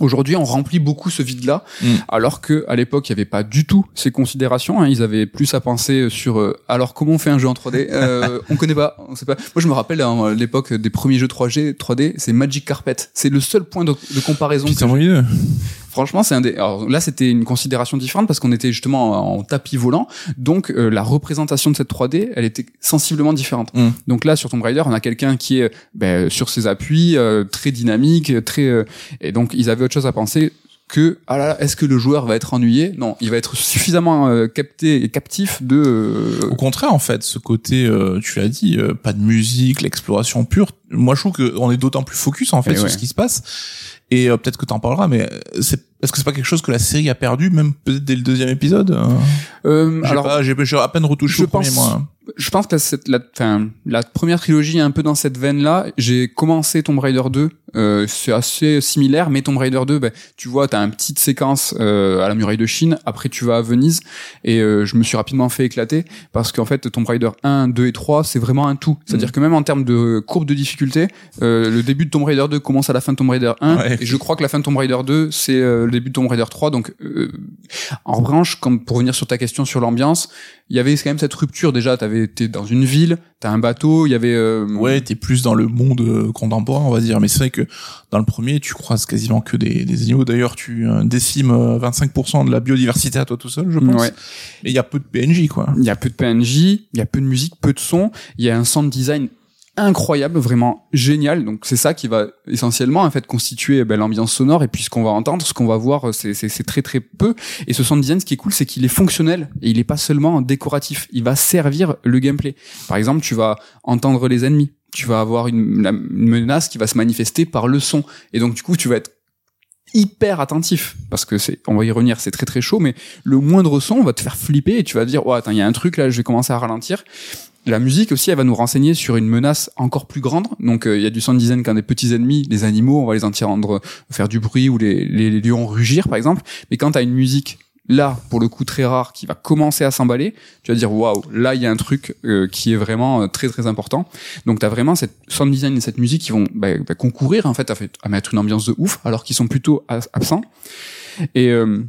Aujourd'hui, on remplit beaucoup ce vide-là, Mm. alors que à l'époque, il n'y avait pas du tout ces considérations. hein. Ils avaient plus à penser sur euh, alors comment on fait un jeu en 3D. Euh, on connaît pas, on sait pas. Moi, je me rappelle à l'époque des premiers jeux 3G, 3D, c'est Magic Carpet. C'est le seul point de, de comparaison. moyen. Franchement, c'est un des. Alors là, c'était une considération différente parce qu'on était justement en tapis volant, donc euh, la représentation de cette 3D, elle était sensiblement différente. Mm. Donc là, sur Tomb Raider, on a quelqu'un qui est ben, sur ses appuis, euh, très dynamique, très. euh, et donc ils avaient autre chose à penser que ah là là, est-ce que le joueur va être ennuyé? Non, il va être suffisamment euh, capté et captif de. euh, Au contraire, en fait, ce côté, euh, tu l'as dit, euh, pas de musique, l'exploration pure. Moi, je trouve qu'on est d'autant plus focus en fait Et sur ouais. ce qui se passe. Et euh, peut-être que t'en parleras, mais euh, c'est Est-ce que c'est pas quelque chose que la série a perdu, même peut-être dès le deuxième épisode euh Euh, J'ai alors, j'ai à peine retouché je au premier pense- mois. Je pense que la, cette- la, enfin, la première trilogie est un peu dans cette veine-là. J'ai commencé Tomb Raider 2, euh, c'est assez similaire, mais Tomb Raider 2, ben, tu vois, t'as une petite séquence euh, à la muraille de Chine, après tu vas à Venise, et euh, je me suis rapidement fait éclater, parce qu'en fait, Tomb Raider 1, 2 et 3, c'est vraiment un tout. C'est-à-dire Mhm. que même en termes de courbe de difficulté, euh, le début de Tomb Raider 2 commence à la fin de Tomb Raider 1, Ouais. et je crois que la fin de Tomb Raider 2, c'est euh, le début de Tomb Raider 3, donc euh, en revanche, comme pour revenir sur ta question sur l'ambiance, il y avait quand même cette rupture déjà. T'avais, t'es dans une ville, t'as un bateau, il y avait. euh, Ouais, t'es plus dans le monde euh, contemporain, on va dire. Mais c'est vrai que dans le premier, tu croises quasiment que des, des animaux. D'ailleurs, tu euh, décimes euh, 25% de la biodiversité à toi tout seul, je pense. Ouais. Mais il y a peu de PNJ, quoi. Il y a peu de PNJ, il y a peu de musique, peu de son. Il y a un sound design incroyable, vraiment génial. Donc c'est ça qui va essentiellement en fait constituer ben, l'ambiance sonore et puis ce qu'on va entendre, ce qu'on va voir, c'est c'est très très peu. Et ce sound design, ce qui est cool, c'est qu'il est fonctionnel et il est pas seulement décoratif. Il va servir le gameplay. Par exemple, tu vas entendre les ennemis. Tu vas avoir une, menace qui va se manifester par le son. Et donc du coup, tu vas être hyper attentif parce que c'est on va y revenir c'est très très chaud mais le moindre son va te faire flipper et tu vas dire oh attends il y a un truc là je vais commencer à ralentir la musique aussi elle va nous renseigner sur une menace encore plus grande. Donc euh, il y a du sound design quand des petits ennemis les animaux on va les entendre faire du bruit ou les, les, les lions rugir par exemple. Mais quand tu as une musique là pour le coup très rare qui va commencer à s'emballer tu vas dire waouh là il y a un truc euh, qui est vraiment euh, très très important. Donc tu as vraiment cette sound design et cette musique qui vont bah, bah, concourir en fait à, fait à mettre une ambiance de ouf alors qu'ils sont plutôt absents. Et euh,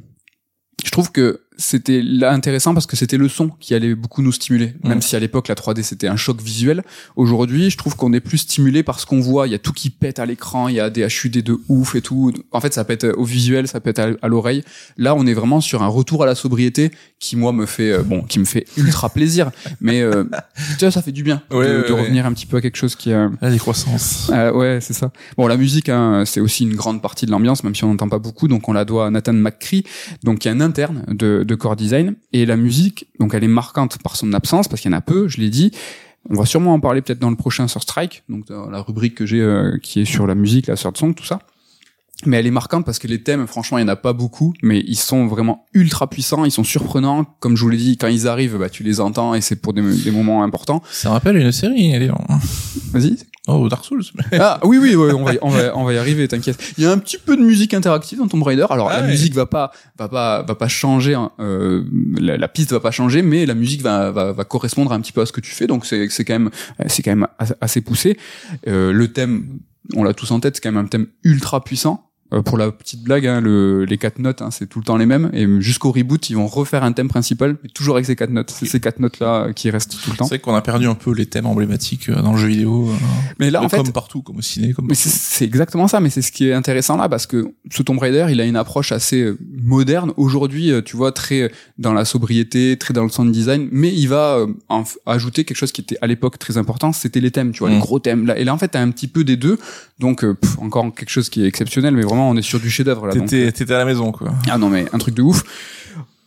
je trouve que c'était intéressant parce que c'était le son qui allait beaucoup nous stimuler. Même Mm. si à l'époque la 3D c'était un choc visuel, aujourd'hui je trouve qu'on est plus stimulé par ce qu'on voit. Il y a tout qui pète à l'écran, il y a des HUD de ouf et tout. En fait ça pète au visuel, ça pète à, l'oreille. Là on est vraiment sur un retour à la sobriété qui moi me fait euh, bon, qui me fait ultra plaisir. Mais euh, (laughs) tu vois ça fait du bien Ouais, de, ouais, de ouais. revenir un petit peu à quelque chose qui euh, La décroissance. euh, ouais, c'est ça. Bon, la musique, hein, c'est aussi une grande partie de l'ambiance, même si on n'entend pas beaucoup. Donc, on la doit à Nathan McCree, donc qui est un interne de, de Core Design. Et la musique, donc, elle est marquante par son absence, parce qu'il y en a peu. Je l'ai dit. On va sûrement en parler peut-être dans le prochain sur Strike, donc dans la rubrique que j'ai euh, qui est sur la musique, la third song, tout ça. Mais elle est marquante parce que les thèmes, franchement, il y en a pas beaucoup, mais ils sont vraiment ultra puissants, ils sont surprenants. Comme je vous l'ai dit, quand ils arrivent, bah, tu les entends et c'est pour des, des moments importants. Ça rappelle une série, d'ailleurs. Vas-y. Oh, Dark Souls. (laughs) Ah oui oui ouais, on va y, on va on va y arriver t'inquiète. Il y a un petit peu de musique interactive dans Tomb Raider. Alors Ah la ouais. musique va pas va pas va pas changer hein, euh, la, la piste va pas changer mais la musique va va, va correspondre un petit peu à ce que tu fais donc c'est c'est quand même c'est quand même assez- assez poussé. Euh, le thème on l'a tous en tête c'est quand même un thème ultra puissant. Euh, pour la petite blague, hein, le, les quatre notes, hein, c'est tout le temps les mêmes. Et jusqu'au reboot, ils vont refaire un thème principal, mais toujours avec ces quatre notes. C'est ces quatre notes-là qui restent tout le C'est temps. vrai qu'on a perdu un peu les thèmes emblématiques euh, dans le jeu vidéo. euh, Mais là, en fait, comme partout, comme au ciné, comme Mais c'est- c'est exactement ça, mais c'est ce qui est intéressant là, parce que ce Tomb Raider, il a une approche assez moderne. Aujourd'hui, tu vois, très dans la sobriété, très dans le sound design, mais il va en ajouter quelque chose qui était à l'époque très important, c'était les thèmes, tu vois, les Mm. gros thèmes. Là, et là, en fait, t'as un petit peu des deux, donc pff, encore quelque chose qui est exceptionnel, mais vraiment, on est sur du chef-d'œuvre là. donc, T'étais t'étais à la maison, quoi. ah non mais un truc de ouf.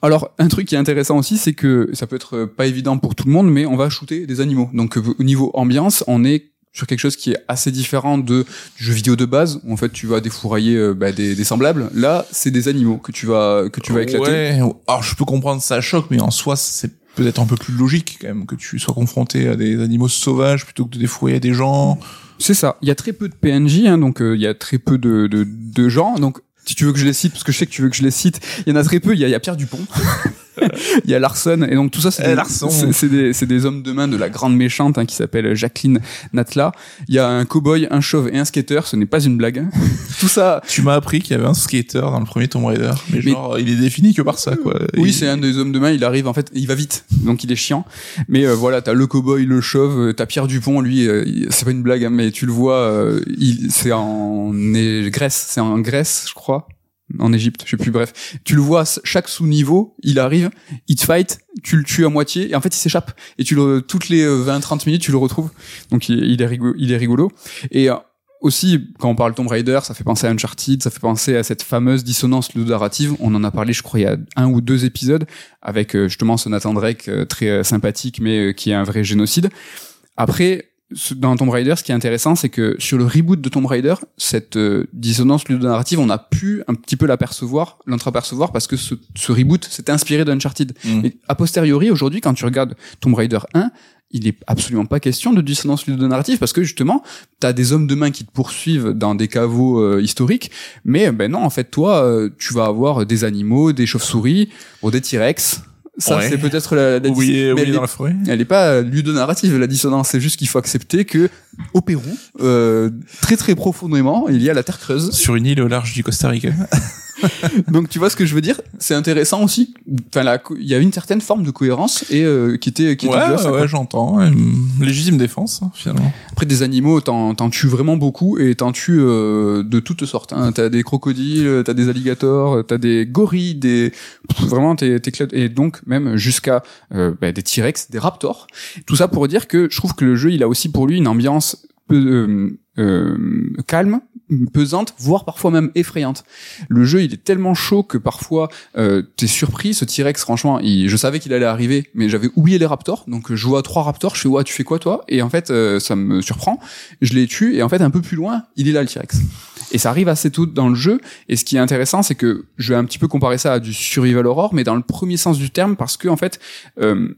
Alors un truc qui est intéressant aussi, c'est que ça peut être euh, pas évident pour tout le monde, mais on va shooter des animaux. Donc euh, au niveau ambiance, on est sur quelque chose qui est assez différent de du jeu vidéo de base où en fait tu vas défourailler euh, bah, des, des semblables. Là, c'est des animaux que tu vas que tu vas éclater. Ouais. Alors, je peux comprendre ça choque, mais en soi, c'est peut-être un peu plus logique, quand même, que tu sois confronté à des animaux sauvages plutôt que de défouiller des gens. C'est ça. Il y a très peu de PNJ, hein, donc euh, il y a très peu de, de, de gens. Donc si tu veux que je les cite, parce que je sais que tu veux que je les cite, il y en a très peu. Il y a, il y a Pierre Dupont, (laughs) il y a Larson, et donc tout ça, c'est Eh, des, Larson. c'est- c'est des, c'est des hommes de main de la grande méchante hein, qui s'appelle Jacqueline Natla. Il y a un cowboy, un chauve et un skater. Ce n'est pas une blague. hein. (laughs) tout ça. Tu m'as appris qu'il y avait un skater dans le premier Tomb Raider, mais, Mais- genre, il est défini que par ça, quoi. Oui, c'est un des hommes de main. Il arrive en fait, il va vite, donc il est chiant. Mais euh, voilà, t'as le cowboy, le chauve, euh, t'as Pierre Dupont. Lui, euh, c'est pas une blague, hein, mais tu le vois. euh, il, c'est en Grèce, c'est en Grèce, je crois. En Égypte, je sais plus, bref. Tu le vois, chaque sous-niveau, il arrive, il te fight, tu le tues à moitié, et en fait, il s'échappe. Et tu le, toutes les 20-30 minutes, tu le retrouves. Donc, il, est, rigolo. Et euh, aussi, quand on parle Tomb Raider, ça fait penser à Uncharted, ça fait penser à cette fameuse dissonance narrative. On en a parlé, je crois, il y a un ou deux épisodes, avec euh, justement ce Drake euh, très euh, sympathique, mais euh, qui est un vrai génocide. Après, dans Tomb Raider, ce qui est intéressant, c'est que sur le reboot de Tomb Raider, cette euh, dissonance ludonarrative, on a pu un petit peu l'apercevoir, l'entreapercevoir, parce que ce, ce reboot s'était inspiré d'Uncharted. Mm. Et a posteriori, aujourd'hui, quand tu regardes Tomb Raider 1, il est absolument pas question de dissonance ludonarrative parce que justement, t'as des hommes de main qui te poursuivent dans des caveaux euh, historiques, mais ben non, en fait, toi, euh, tu vas avoir des animaux, des chauves-souris, ou des T-Rex. Ça, Ouais. c'est peut-être la, la Oui, mais oui, elle dans est- la forêt. elle est pas ludonarrative la dissonance, c'est juste qu'il faut accepter que au Pérou, euh, très très profondément, il y a la terre creuse. Sur une île au large du Costa Rica. (laughs) (laughs) Donc tu vois ce que je veux dire? C'est intéressant aussi. Enfin il y a une certaine forme de cohérence et euh, qui était qui était ouais, ouais, j'entends. une légitime défense, hein, finalement. Après des animaux, t'en t'en tues vraiment beaucoup et t'en tues euh, de toutes sortes. Hein. T'as des crocodiles, t'as des alligators, t'as des gorilles, des pff, vraiment t'es et donc même jusqu'à euh, bah, des T-Rex, des raptors. Tout ça pour dire que je trouve que le jeu il a aussi pour lui une ambiance peu, euh, euh, calme pesante, voire parfois même effrayante. Le jeu, il est tellement chaud que parfois euh, t'es surpris. Ce T-Rex, franchement, il- je savais qu'il allait arriver, mais j'avais oublié les raptors. Donc je vois trois raptors, je fais ouais, tu fais quoi toi? Et en fait, euh, ça me surprend. Je les tue et en fait, un peu plus loin, il est là le T-Rex. Et ça arrive assez tôt dans le jeu. Et ce qui est intéressant, c'est que je vais un petit peu comparer ça à du survival horror, mais dans le premier sens du terme, parce que en fait, euh,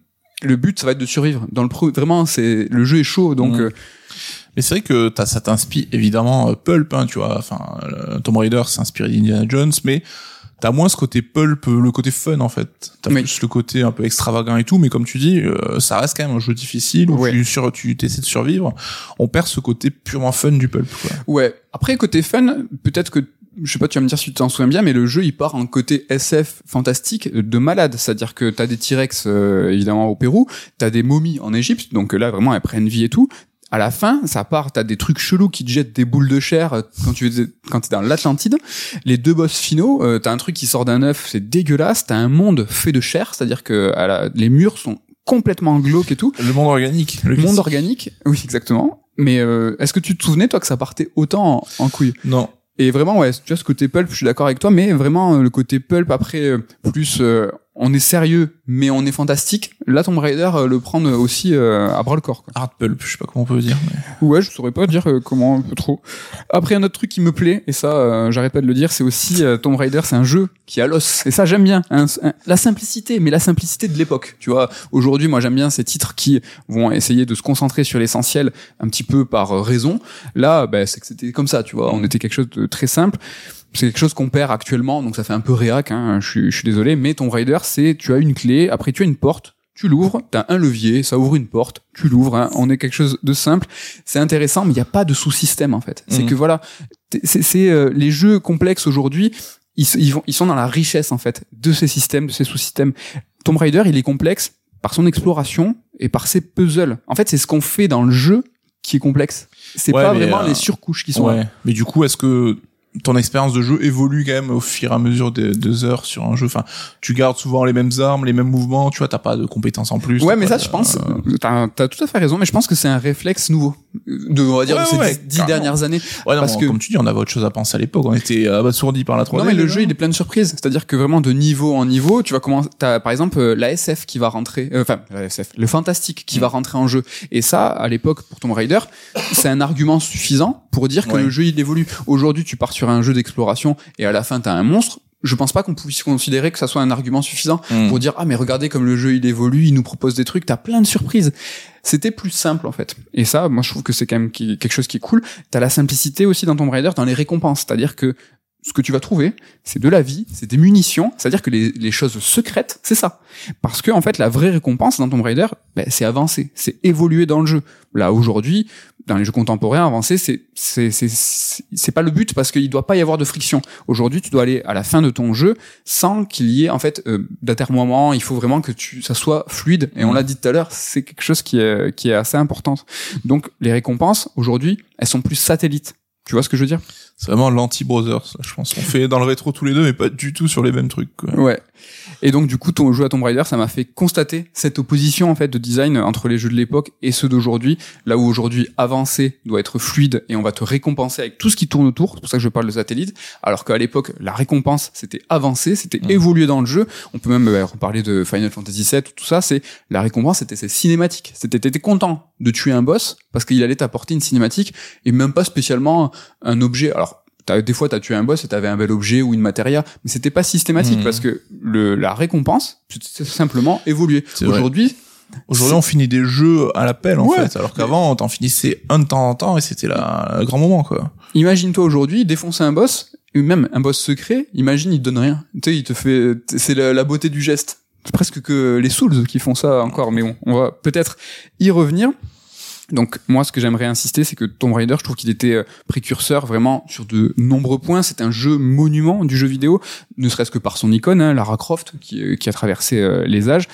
le but, ça va être de survivre. Dans le pro- vraiment, c'est le jeu est chaud, donc Mm. Euh, Mais c'est vrai que t'as, ça t'inspire évidemment euh, Pulp, hein, tu vois. Enfin, euh, Tomb Raider s'est inspiré d'Indiana Jones, mais t'as moins ce côté pulp, euh, le côté fun en fait. T'as Oui. plus le côté un peu extravagant et tout, mais comme tu dis, euh, ça reste quand même un jeu difficile où Ouais. tu, sur, tu essaies de survivre. On perd ce côté purement fun du pulp. Quoi. Ouais. Après, côté fun, peut-être que, je sais pas, tu vas me dire si tu t'en souviens bien, mais le jeu, il part en côté SF fantastique de malade. C'est-à-dire que t'as des T-Rex, euh, évidemment, au Pérou, t'as des momies en Égypte, donc là, vraiment, elles prennent vie et tout. À la fin, ça part, t'as des trucs chelous qui te jettent des boules de chair euh, quand tu es, quand t'es dans l'Atlantide. Les deux boss finaux, euh, t'as un truc qui sort d'un œuf, c'est dégueulasse. T'as un monde fait de chair, c'est-à-dire que à la- les murs sont complètement glauques et tout. Le monde organique. Le monde organique, oui, exactement. Mais euh, est-ce que tu te souvenais, toi, que ça partait autant en, en couille? Non. Et vraiment, ouais, tu vois, ce côté pulp, je suis d'accord avec toi, mais vraiment, euh, le côté pulp, après, plus, euh, on est sérieux, mais on est fantastique. Là, Tomb Raider euh, le prend euh, aussi euh, à bras le corps. Quoi. Hard pulp, je sais pas comment on peut dire. Mais... Ouais, je saurais pas dire euh, comment un peu trop. Après, un autre truc qui me plaît, et ça, euh, j'arrête pas de le dire, c'est aussi Tomb Raider, c'est un jeu qui a l'os. Et ça, j'aime bien. Un- un- la simplicité, mais la simplicité de l'époque. Tu vois, aujourd'hui, moi, j'aime bien ces titres qui vont essayer de se concentrer sur l'essentiel un petit peu par raison. Là, bah, c'est que c'était comme ça, tu vois. On était quelque chose de très simple. C'est quelque chose qu'on perd actuellement, donc ça fait un peu réac, hein, je, suis, je suis désolé, mais Tomb Raider, c'est tu as une clé, après tu as une porte, tu l'ouvres, t'as un levier, ça ouvre une porte, tu l'ouvres, hein, on est quelque chose de simple, c'est intéressant, mais il n'y a pas de sous-système en fait. C'est Mhm. que voilà, c'est euh, les jeux complexes aujourd'hui, ils, ils, vont, ils sont dans la richesse en fait de ces systèmes, de ces sous-systèmes. Tomb Raider, il est complexe par son exploration et par ses puzzles. En fait, c'est ce qu'on fait dans le jeu qui est complexe. C'est Ouais, pas vraiment euh, les surcouches qui sont là. Ouais. Mais du coup, est-ce que ton expérience de jeu évolue quand même au fur et à mesure des, des heures sur un jeu Enfin, tu gardes souvent les mêmes armes, les mêmes mouvements, tu vois, t'as pas de compétences en plus. Ouais, mais ça, de- je pense, euh, t'as as tout à fait raison, mais je pense que c'est un réflexe nouveau de, on va dire, Ouais, de ces ouais, dix- dernières années. Ouais, non, parce bon, que- comme tu dis, on avait autre chose à penser à l'époque. On était abasourdis par la 3D. Non, mais le jeu, il est plein de surprises. C'est-à-dire que vraiment, de niveau en niveau, tu vas commencer, t'as, par exemple, euh, la SF qui va rentrer, euh, enfin, la SF, le fantastique qui va rentrer en jeu. Et ça, à l'époque, pour Tomb Raider, c'est un argument suffisant pour dire que le jeu, il évolue. Aujourd'hui, tu pars sur un jeu d'exploration et à la fin, t'as un monstre. Je pense pas qu'on puisse considérer que ça soit un argument suffisant Mm. pour dire ah mais regardez comme le jeu il évolue, il nous propose des trucs, t'as plein de surprises. C'était plus simple en fait. Et ça, moi je trouve que c'est quand même quelque chose qui est cool. T'as la simplicité aussi dans Tomb Raider dans les récompenses, c'est-à-dire que ce que tu vas trouver, c'est de la vie, c'est des munitions, c'est-à-dire que les, les choses secrètes, c'est ça. Parce que en fait, la vraie récompense dans Tomb Raider, ben, c'est avancer, c'est évoluer dans le jeu. Là aujourd'hui, dans les jeux contemporains, avancer, c'est c'est c'est pas le but parce qu'il doit pas y avoir de friction. Aujourd'hui, tu dois aller à la fin de ton jeu sans qu'il y ait en fait euh, d'atermoiement. Il faut vraiment que tu ça soit fluide. Et on l'a dit tout à l'heure, c'est quelque chose qui est qui est assez importante. Donc les récompenses aujourd'hui, elles sont plus satellites. Tu vois ce que je veux dire? C'est vraiment l'anti-Brothers, je pense. On fait dans le rétro tous les deux, mais pas du tout sur les mêmes trucs. Quoi. Ouais. Et donc du coup, ton jeu à Tomb Raider, ça m'a fait constater cette opposition en fait de design entre les jeux de l'époque et ceux d'aujourd'hui. Là où aujourd'hui avancer doit être fluide et on va te récompenser avec tout ce qui tourne autour. C'est pour ça que je parle de satellite. Alors qu'à l'époque, la récompense c'était avancer, c'était évoluer dans le jeu. On peut même euh, reparler de Final Fantasy VII ou tout ça. C'est la récompense, c'était c'est cinématique. C'était t'étais content de tuer un boss parce qu'il allait t'apporter une cinématique et même pas spécialement un objet. Alors T'as, des fois, t'as tué un boss et t'avais un bel objet ou une matéria, mais c'était pas systématique Mhm. parce que le, la récompense, c'est simplement évoluer. Aujourd'hui, Aujourd'hui, on finit des jeux à l'appel, en Ouais. fait. Alors qu'avant, t'en finissais un de temps en temps et c'était là, le grand moment, quoi. imagine-toi aujourd'hui défoncer un boss, ou même un boss secret, imagine, il te donne rien. Tu sais, il te fait, c'est la, la beauté du geste. C'est presque que les Souls qui font ça encore, mais bon, on va peut-être y revenir. Donc moi, ce que j'aimerais insister, c'est que Tomb Raider, je trouve qu'il était euh, précurseur vraiment sur de nombreux points. C'est un jeu monument du jeu vidéo, ne serait-ce que par son icône, hein, Lara Croft, qui, euh, qui a traversé euh, les âges.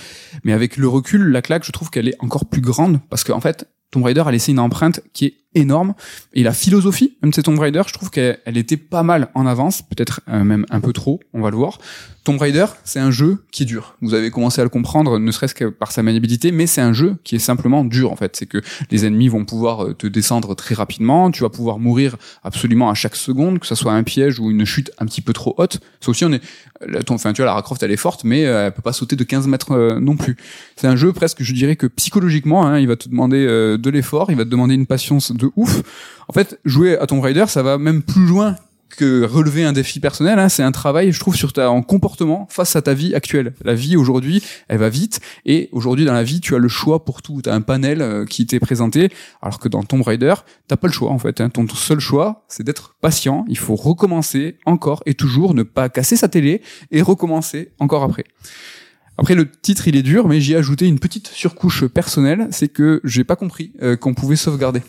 Mais avec le recul, la claque, je trouve qu'elle est encore plus grande parce qu'en fait, Tomb Raider a laissé une empreinte qui est énorme. Et la philosophie même de ces Tomb Raider je trouve qu'elle elle était pas mal en avance peut-être euh, même un peu trop on va le voir. Tomb Raider c'est un jeu qui est dur. Vous avez commencé à le comprendre ne serait-ce que par sa maniabilité mais c'est un jeu qui est simplement dur en fait. C'est que les ennemis vont pouvoir euh, te descendre très rapidement tu vas pouvoir mourir absolument à chaque seconde que ça soit un piège ou une chute un petit peu trop haute. Ça aussi on est la- ton- enfin tu vois Lara Croft elle est forte mais euh, elle peut pas sauter de 15 mètres euh, non plus. C'est un jeu presque je dirais que psychologiquement hein, il va te demander euh, de l'effort il va te demander une patience de ouf en fait jouer à Tomb Raider ça va même plus loin que relever un défi personnel, hein, c'est un travail, je trouve, sur ta en comportement face à ta vie actuelle. La vie aujourd'hui, elle va vite, et aujourd'hui dans la vie, tu as le choix pour tout. Tu as un panel euh, qui t'est présenté, alors que dans Tomb Raider, t'as pas le choix en fait. Hein. Ton seul choix, c'est d'être patient. Il faut recommencer encore et toujours, ne pas casser sa télé et recommencer encore après. Après le titre il est dur mais j'y ai ajouté une petite surcouche personnelle, c'est que j'ai pas compris euh, qu'on pouvait sauvegarder.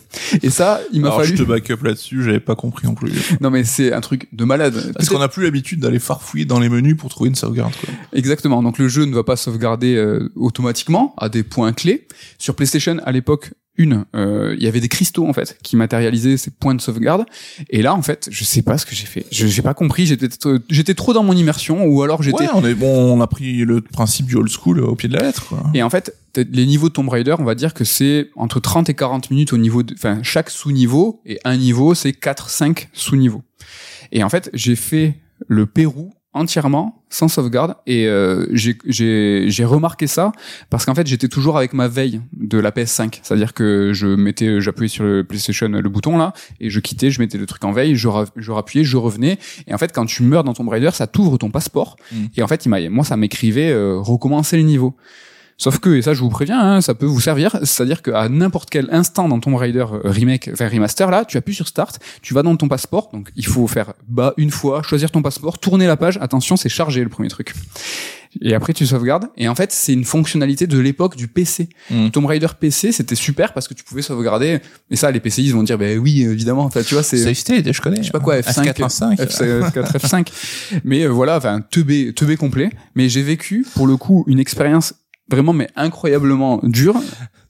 Et ça, il m'a fallu je te back up là-dessus, j'avais pas compris non plus. (laughs) Non mais c'est un truc de malade. Parce qu'on a plus l'habitude d'aller farfouiller dans les menus pour trouver une sauvegarde, quoi. Exactement. Donc le jeu ne va pas sauvegarder euh, automatiquement à des points clés. Sur PlayStation à l'époque une, euh, il y avait des cristaux en fait qui matérialisaient ces points de sauvegarde. Et là en fait, je sais pas ce que j'ai fait. Je j'ai pas compris. J'étais j'étais trop dans mon immersion ou alors j'étais Ouais, on est bon, on a pris le principe du old school au pied de la lettre, quoi. Et en fait, les niveaux de Tomb Raider, on va dire que c'est entre 30 et 40 minutes au niveau de, enfin, chaque sous-niveau, et un niveau, c'est 4, 5 sous-niveaux. Et en fait, j'ai fait le Pérou entièrement sans sauvegarde. Et euh, j'ai- j'ai j'ai remarqué ça parce qu'en fait j'étais toujours avec ma veille de la PS5 c'est à dire que je mettais j'appuyais sur le PlayStation le bouton là et je quittais je mettais le truc en veille je, ra- je rappuyais je revenais. Et en fait quand tu meurs dans Tomb Raider ça t'ouvre ton passeport. Mm. et en fait il m'a moi ça m'écrivait euh, recommencer les niveaux Sauf que, et ça je vous préviens, hein, ça peut vous servir, c'est-à-dire qu'à n'importe quel instant dans Tomb Raider euh, remake, enfin remaster là, tu appuies sur start, tu vas dans ton passeport, donc il faut faire bas une fois, choisir ton passeport, tourner la page, attention c'est chargé le premier truc. Et après tu sauvegardes, et en fait c'est une fonctionnalité de l'époque du PC. Mm. Tomb Raider PC c'était super parce que tu pouvais sauvegarder, et ça les PCistes vont dire, ben oui évidemment, enfin tu vois c'est... Safe state, je connais. Je sais pas quoi, F5, F4, F4, F5. Mais euh, voilà, enfin, teubé, teubé complet. Mais j'ai vécu, pour le coup, une expérience vraiment, mais incroyablement dure,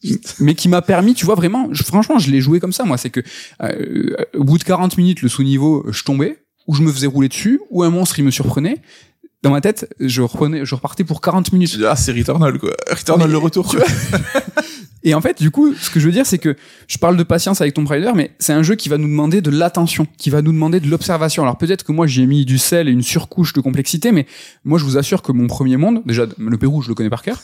(laughs) mais qui m'a permis, tu vois, vraiment, je- franchement, je l'ai joué comme ça, moi. C'est que, euh, au bout de 40 minutes, le sous-niveau, je tombais, ou je me faisais rouler dessus, ou un monstre, il me surprenait. Dans ma tête, je reprenais, je repartais pour 40 minutes. Ah, c'est Returnal, quoi. Returnal Mais le retour, tu quoi. (laughs) Et en fait, du coup, ce que je veux dire, c'est que je parle de patience avec Tomb Raider, mais c'est un jeu qui va nous demander de l'attention, qui va nous demander de l'observation. Alors peut-être que moi j'y ai mis du sel et une surcouche de complexité, mais moi je vous assure que mon premier monde, déjà le Pérou, je le connais par cœur,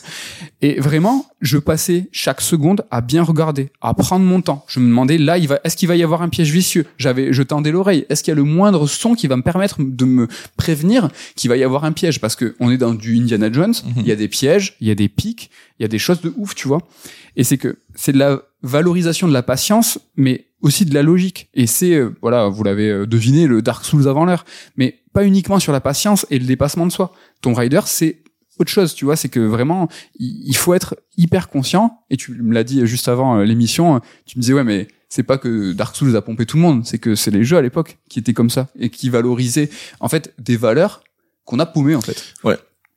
et vraiment, je passais chaque seconde à bien regarder, à prendre mon temps. Je me demandais là, il va, est-ce qu'il va y avoir un piège vicieux? J'avais, je tendais l'oreille. Est-ce qu'il y a le moindre son qui va me permettre de me prévenir qu'il va y avoir un piège? Parce que on est dans du Indiana Jones, Mhm. il y a des pièges, il y a des pics, il y a des choses de ouf, tu vois. Et c'est que c'est de la valorisation de la patience, mais aussi de la logique. Et c'est, euh, voilà, vous l'avez euh, deviné, le Dark Souls avant l'heure, mais pas uniquement sur la patience et le dépassement de soi. Ton Rider, c'est autre chose, tu vois, c'est que vraiment, il faut être hyper conscient. Et tu me l'as dit juste avant euh, l'émission, tu me disais, ouais, mais c'est pas que Dark Souls a pompé tout le monde, c'est que c'est les jeux à l'époque qui étaient comme ça et qui valorisaient, en fait, des valeurs qu'on a paumées, en fait. Ouais,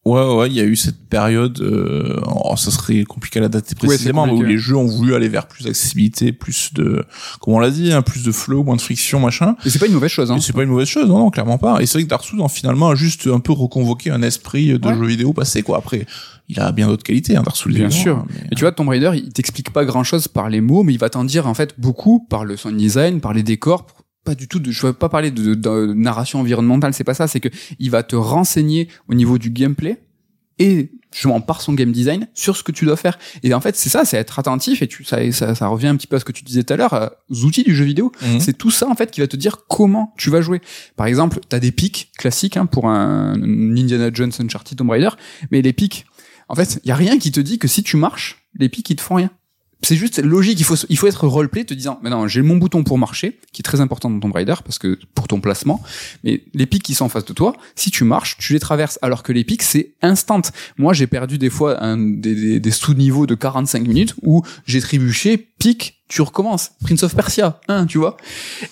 ouais, il y a eu cette période, euh, oh, ça serait compliqué à la dater précisément, mais où les jeux ont voulu aller vers plus d'accessibilité, plus de, comme on l'a dit, hein, plus de flow, moins de friction, machin. Et c'est pas une mauvaise chose, hein. c'est pas une mauvaise chose, non, non clairement pas. Et c'est vrai que Dark Souls, finalement, a juste un peu reconvoqué un esprit de jeu vidéo passé, quoi. Après, il a bien d'autres qualités, hein, Dark Souls. Bien sûr. Et tu vois, Tomb Raider, il t'explique pas grand chose par les mots, mais il va t'en dire, en fait, beaucoup par le sound design, par les décors, pas du tout de, je veux pas parler de, de narration environnementale, c'est pas ça, c'est que il va te renseigner au niveau du gameplay et justement par son game design sur ce que tu dois faire. Et en fait, c'est ça, c'est être attentif et tu ça, ça, ça revient un petit peu à ce que tu disais tout à l'heure, euh, aux outils du jeu vidéo. Mhm. C'est tout ça en fait qui va te dire comment tu vas jouer. Par exemple, tu as des pics classiques hein, pour un, un Indiana Jones Uncharted Tomb Raider, mais les pics en fait, il y a rien qui te dit que si tu marches, les pics ils te font rien c'est juste logique. Il faut, il faut être roleplay te disant, mais non, j'ai mon bouton pour marcher, qui est très important dans ton Raider parce que pour ton placement. Mais les pics qui sont en face de toi, si tu marches, tu les traverses. Alors que les pics, c'est instant. Moi, j'ai perdu des fois un, des, des, sous-niveaux de 45 minutes où j'ai trébuché, pic, tu recommences. Prince of Persia, hein, tu vois.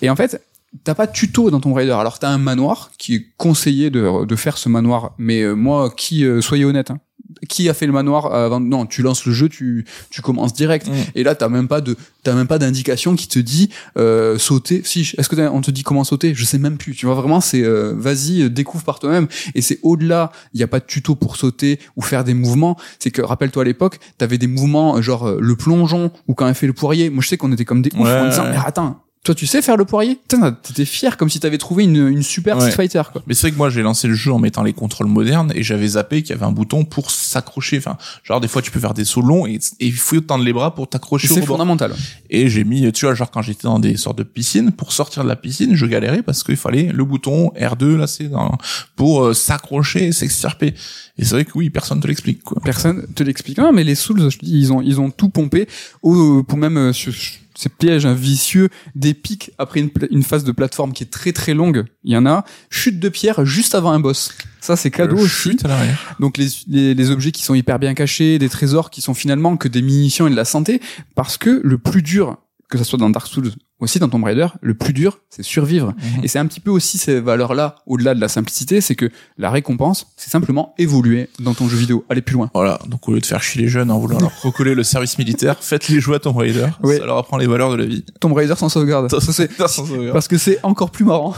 Et en fait, t'as pas de tuto dans ton Raider. Alors t'as un manoir qui est conseillé de, de faire ce manoir. Mais euh, moi, qui, euh, soyez honnête, hein, qui a fait le manoir avant non tu lances le jeu tu tu commences direct. Mm. et là t'as même pas de t'as même pas d'indication qui te dit euh, sauter. Si est-ce que on te dit comment sauter? Je sais même plus. Tu vois vraiment c'est euh, vas-y euh, découvre par toi-même. Et c'est au-delà il y a pas de tuto pour sauter ou faire des mouvements. C'est que rappelle-toi à l'époque t'avais des mouvements euh, genre euh, le plongeon ou quand elle fait le poirier. Moi je sais qu'on était comme des Ouais, en disant mais attends toi tu sais faire le poirier? Putain, t'étais fier comme si t'avais trouvé une, une super Ouais. Street Fighter quoi Mais c'est vrai que moi j'ai lancé le jeu en mettant les contrôles modernes et j'avais zappé qu'il y avait un bouton pour s'accrocher. Enfin, genre des fois tu peux faire des sauts longs et, il faut tendre les bras pour t'accrocher au c'est fondamental Et j'ai mis, tu vois, genre quand j'étais dans des sortes de piscines, pour sortir de la piscine, je galérais parce qu'il fallait le bouton R2 là, c'est dans, pour euh, s'accrocher et s'extirper. Et c'est vrai que oui, personne te l'explique quoi. Personne te l'explique. Non, mais les Souls, je dis, ils ont, ils ont tout pompé au, pour même euh, ces pièges hein, vicieux, des pics après une, phase de plateforme qui est très très longue. Il y en a. Chute de pierre juste avant un boss. Ça, c'est cadeau Euh, chute à l'arrière. Donc les, les, les objets qui sont hyper bien cachés, des trésors qui sont finalement que des munitions et de la santé, parce que le plus dur, que ce soit dans Dark Souls, aussi dans Tomb Raider, le plus dur, c'est survivre. Mhm. Et c'est un petit peu aussi ces valeurs-là, au-delà de la simplicité, c'est que la récompense, c'est simplement évoluer dans ton jeu vidéo, aller plus loin. Voilà, donc au lieu de faire chier les jeunes en voulant leur recoller le service militaire, faites-les jouer à Tomb Raider. Oui. Ça leur apprend les valeurs de la vie. Tomb Raider sans sauvegarde. Ça, c'est parce que c'est encore plus marrant.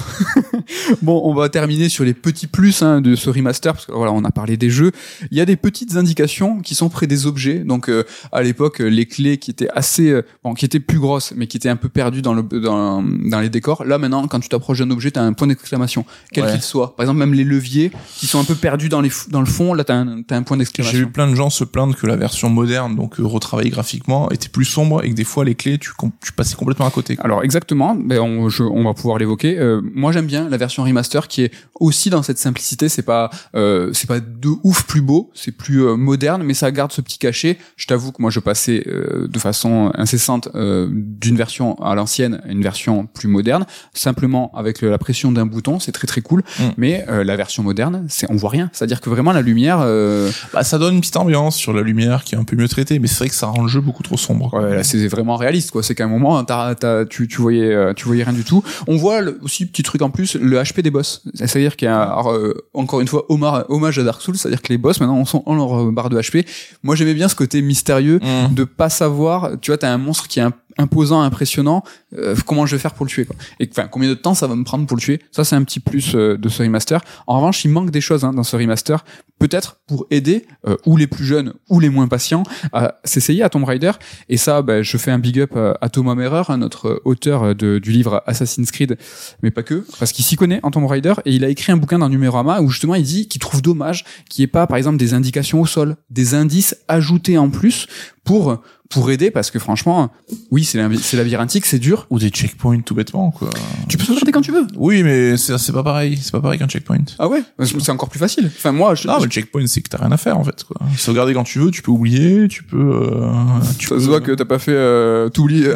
(laughs) bon, on va terminer sur les petits plus hein, de ce remaster parce que voilà, on a parlé des jeux. Il y a des petites indications qui sont près des objets. Donc euh, à l'époque, les clés qui étaient assez euh, bon, qui étaient plus grosses mais qui étaient un peu perdues dans le dans, dans les décors. Là maintenant, quand tu t'approches d'un objet, tu as un point d'exclamation, quel Ouais. qu'il soit. Par exemple, même les leviers qui sont un peu perdus dans les dans le fond, là tu as un t'as un point J'ai d'exclamation. vu plein de gens se plaindre que la version moderne, donc euh, retravaillée graphiquement, était plus sombre et que des fois les clés, tu, tu passais complètement à côté. Alors exactement, ben on, je- on va pouvoir l'évoquer. Euh, moi j'aime bien la version remaster qui est aussi dans cette simplicité. C'est pas euh, c'est pas de ouf plus beau, c'est plus euh, moderne, mais ça garde ce petit cachet. Je t'avoue que moi je passais euh, de façon incessante euh, d'une version à l'ancienne à une version plus moderne, simplement avec la pression d'un bouton, c'est très très cool. Mm. Mais euh, la version moderne, c'est on voit rien. C'est-à-dire que vraiment la lumière. euh, Bah, ça donne une petite ambiance sur la lumière qui est un peu mieux traitée, mais c'est vrai que ça rend le jeu beaucoup trop sombre. Ouais, là, c'est vraiment réaliste, quoi. C'est qu'à un moment, t'as, t'as, tu, tu voyais, euh, tu voyais rien du tout. On voit le- aussi petit truc en plus, le HP des boss. C'est-à-dire qu'il y a, alors, euh, encore une fois, hommage, à Dark Souls, c'est-à-dire que les boss maintenant sont en leur euh, barre de HP. Moi, j'aimais bien ce côté mystérieux Mmh. de pas savoir. Tu vois, t'as un monstre qui est im- imposant, impressionnant. euh, comment je vais faire pour le tuer, quoi. Et enfin, combien de temps ça va me prendre pour le tuer Ça, c'est un petit plus euh, de ce remaster. En revanche, il manque des choses hein, dans ce remaster, peut-être pour aider euh, ou les plus jeunes ou les moins patients à s'essayer à Tomb Raider. Et ça, ben, je fais un big up euh, à Thomas Merer, hein, notre auteur euh, de, du livre Assassin's Creed, mais pas que, parce qu'il s'y connaît en Tomb Raider et il a écrit un bouquin dans Numérama où justement il dit qu'il trouve dommage qu'il n'y ait pas, par exemple, des indications au sol, des indices ajoutés en plus pour pour aider parce que franchement, oui, c'est c'est labyrinthique, c'est dur. Ou des checkpoints tout bêtement, quoi. Tu peux sauvegarder quand tu veux. Oui, mais c'est c'est pas pareil. C'est pas pareil qu'un checkpoint. Ah ouais, c'est encore plus facile. Enfin moi, je, Non, mais le checkpoint, c'est que t'as rien à faire, en fait, quoi. Sauvegarder quand tu veux, tu peux oublier, tu peux, euh, tu Ça peux- se voit que t'as pas fait euh,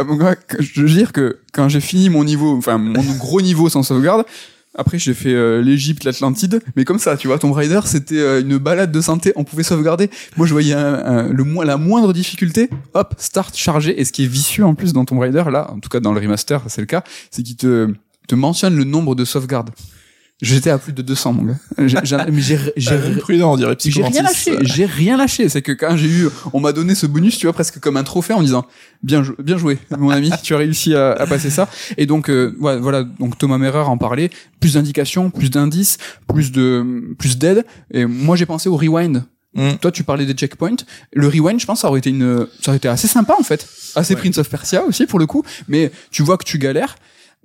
moi, que- Je veux dire que quand j'ai fini mon niveau, enfin mon gros niveau sans sauvegarde, après j'ai fait euh, l'Égypte, l'Atlantide, mais comme ça, tu vois, Tomb Raider, c'était euh, une balade de santé, on pouvait sauvegarder. Moi, je voyais le la moindre difficulté, hop, start, chargé. Et ce qui est vicieux en plus dans Tomb Raider, là, en tout cas dans le remaster, c'est le cas, c'est qu'il te te mentionne le nombre de sauvegardes. J'étais à plus de 200, mon gars. J'ai- j'ai- j'ai, (laughs) j'ai, prudent, on dirait j'ai rien lâché. J'ai rien lâché. C'est que quand j'ai eu, on m'a donné ce bonus, tu vois, presque comme un trophée en me disant, bien, bien joué, mon ami, tu as réussi à, à passer ça. Et donc, euh, ouais, voilà, donc Thomas Merer en parlait. Plus d'indications, plus d'indices, plus de, plus d'aide. Et moi, j'ai pensé au rewind. Mm. Toi, tu parlais des checkpoints. Le rewind, je pense, ça aurait été une, ça aurait été assez sympa, en fait. Assez Ouais. Prince of Persia aussi, pour le coup. Mais tu vois que tu galères.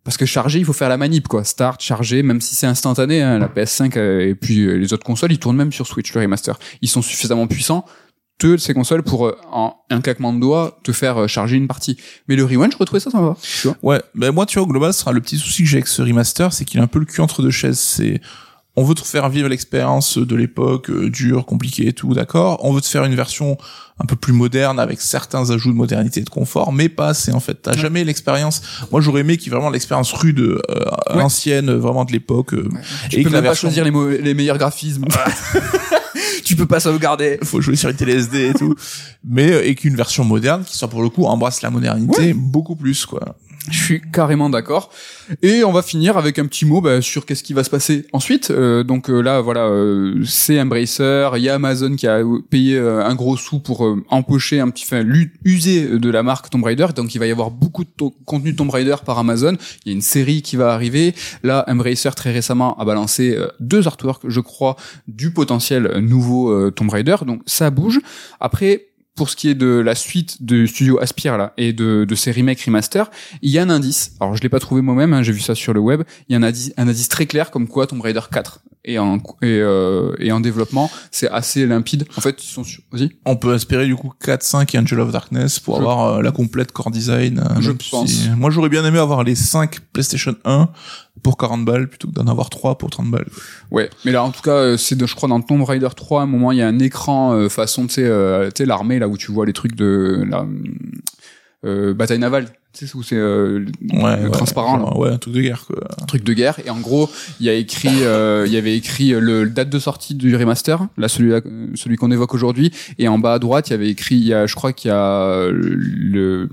Parce que charger, il faut faire la manip, quoi. Start, charger, même si c'est instantané, hein, la PS5 euh, et puis euh, les autres consoles, ils tournent même sur Switch, le remaster. Ils sont suffisamment puissants, de ces consoles, pour, euh, en un claquement de doigts, te faire charger une partie. Mais le rewind, je retrouvais ça sympa. Tu vois Ouais, ben moi, tu vois, au global, sera le petit souci que j'ai avec ce remaster, c'est qu'il a un peu le cul entre deux chaises. C'est, on veut te faire vivre l'expérience de l'époque, euh, dure, compliquée et tout, d'accord. On veut te faire une version un peu plus moderne avec certains ajouts de modernité et de confort, mais pas assez, en fait. T'as Ouais. jamais l'expérience. Moi, j'aurais aimé qu'il y ait vraiment l'expérience rude, euh, Ouais. ancienne, vraiment de l'époque. euh, Tu et peux même pas version- choisir les, mau- les meilleurs graphismes. (laughs) (laughs) tu peux pas sauvegarder. faut jouer sur une télé SD et tout, mais euh, et qu'une version moderne qui soit pour le coup embrasse la modernité beaucoup plus quoi. Je suis carrément d'accord. Et on va finir avec un petit mot bah, sur qu'est-ce qui va se passer ensuite. Euh, donc euh, là, voilà, euh, c'est Embracer. Il y a Amazon qui a payé euh, un gros sou pour euh, empocher un petit, enfin, user de la marque Tomb Raider. Donc il va y avoir beaucoup de contenu Tomb Raider par Amazon. Il y a une série qui va arriver. Là, Embracer très récemment a balancé euh, deux artworks, je crois, du potentiel nouveau euh, Tomb Raider. Donc ça bouge. Après. Pour ce qui est de la suite du studio Aspire et de, de ces remakes remaster, il y a un indice. Alors je l'ai pas trouvé moi-même, hein, j'ai vu ça sur le web. Il y a un indice, un indice très clair comme quoi Tomb Raider 4 est en et, euh, et en développement. C'est assez limpide. En fait, ils sont sur. Vas-y. On peut espérer du coup 4, 5 et Angel of Darkness pour Je- avoir euh, la complète core design. euh, Je pense. si- Moi j'aurais bien aimé avoir les 5 PlayStation 1 pour 40 balles plutôt que d'en avoir 3 pour 30 balles. Ouais. Mais là, en tout cas, euh, c'est de- je crois dans Tomb Raider 3, à un moment, il y a un écran euh, façon, tu sais, euh, tu sais, l'armée là où tu vois les trucs de la euh, bataille navale. Tu sais où c'est euh, Ouais, ouais, transparent genre, ouais, un truc de guerre quoi. un truc de guerre. Et en gros il y a écrit euh, il y avait écrit le, le date de sortie du remaster là celui là celui qu'on évoque aujourd'hui. Et en bas à droite il y avait écrit il y a je crois qu'il y a le,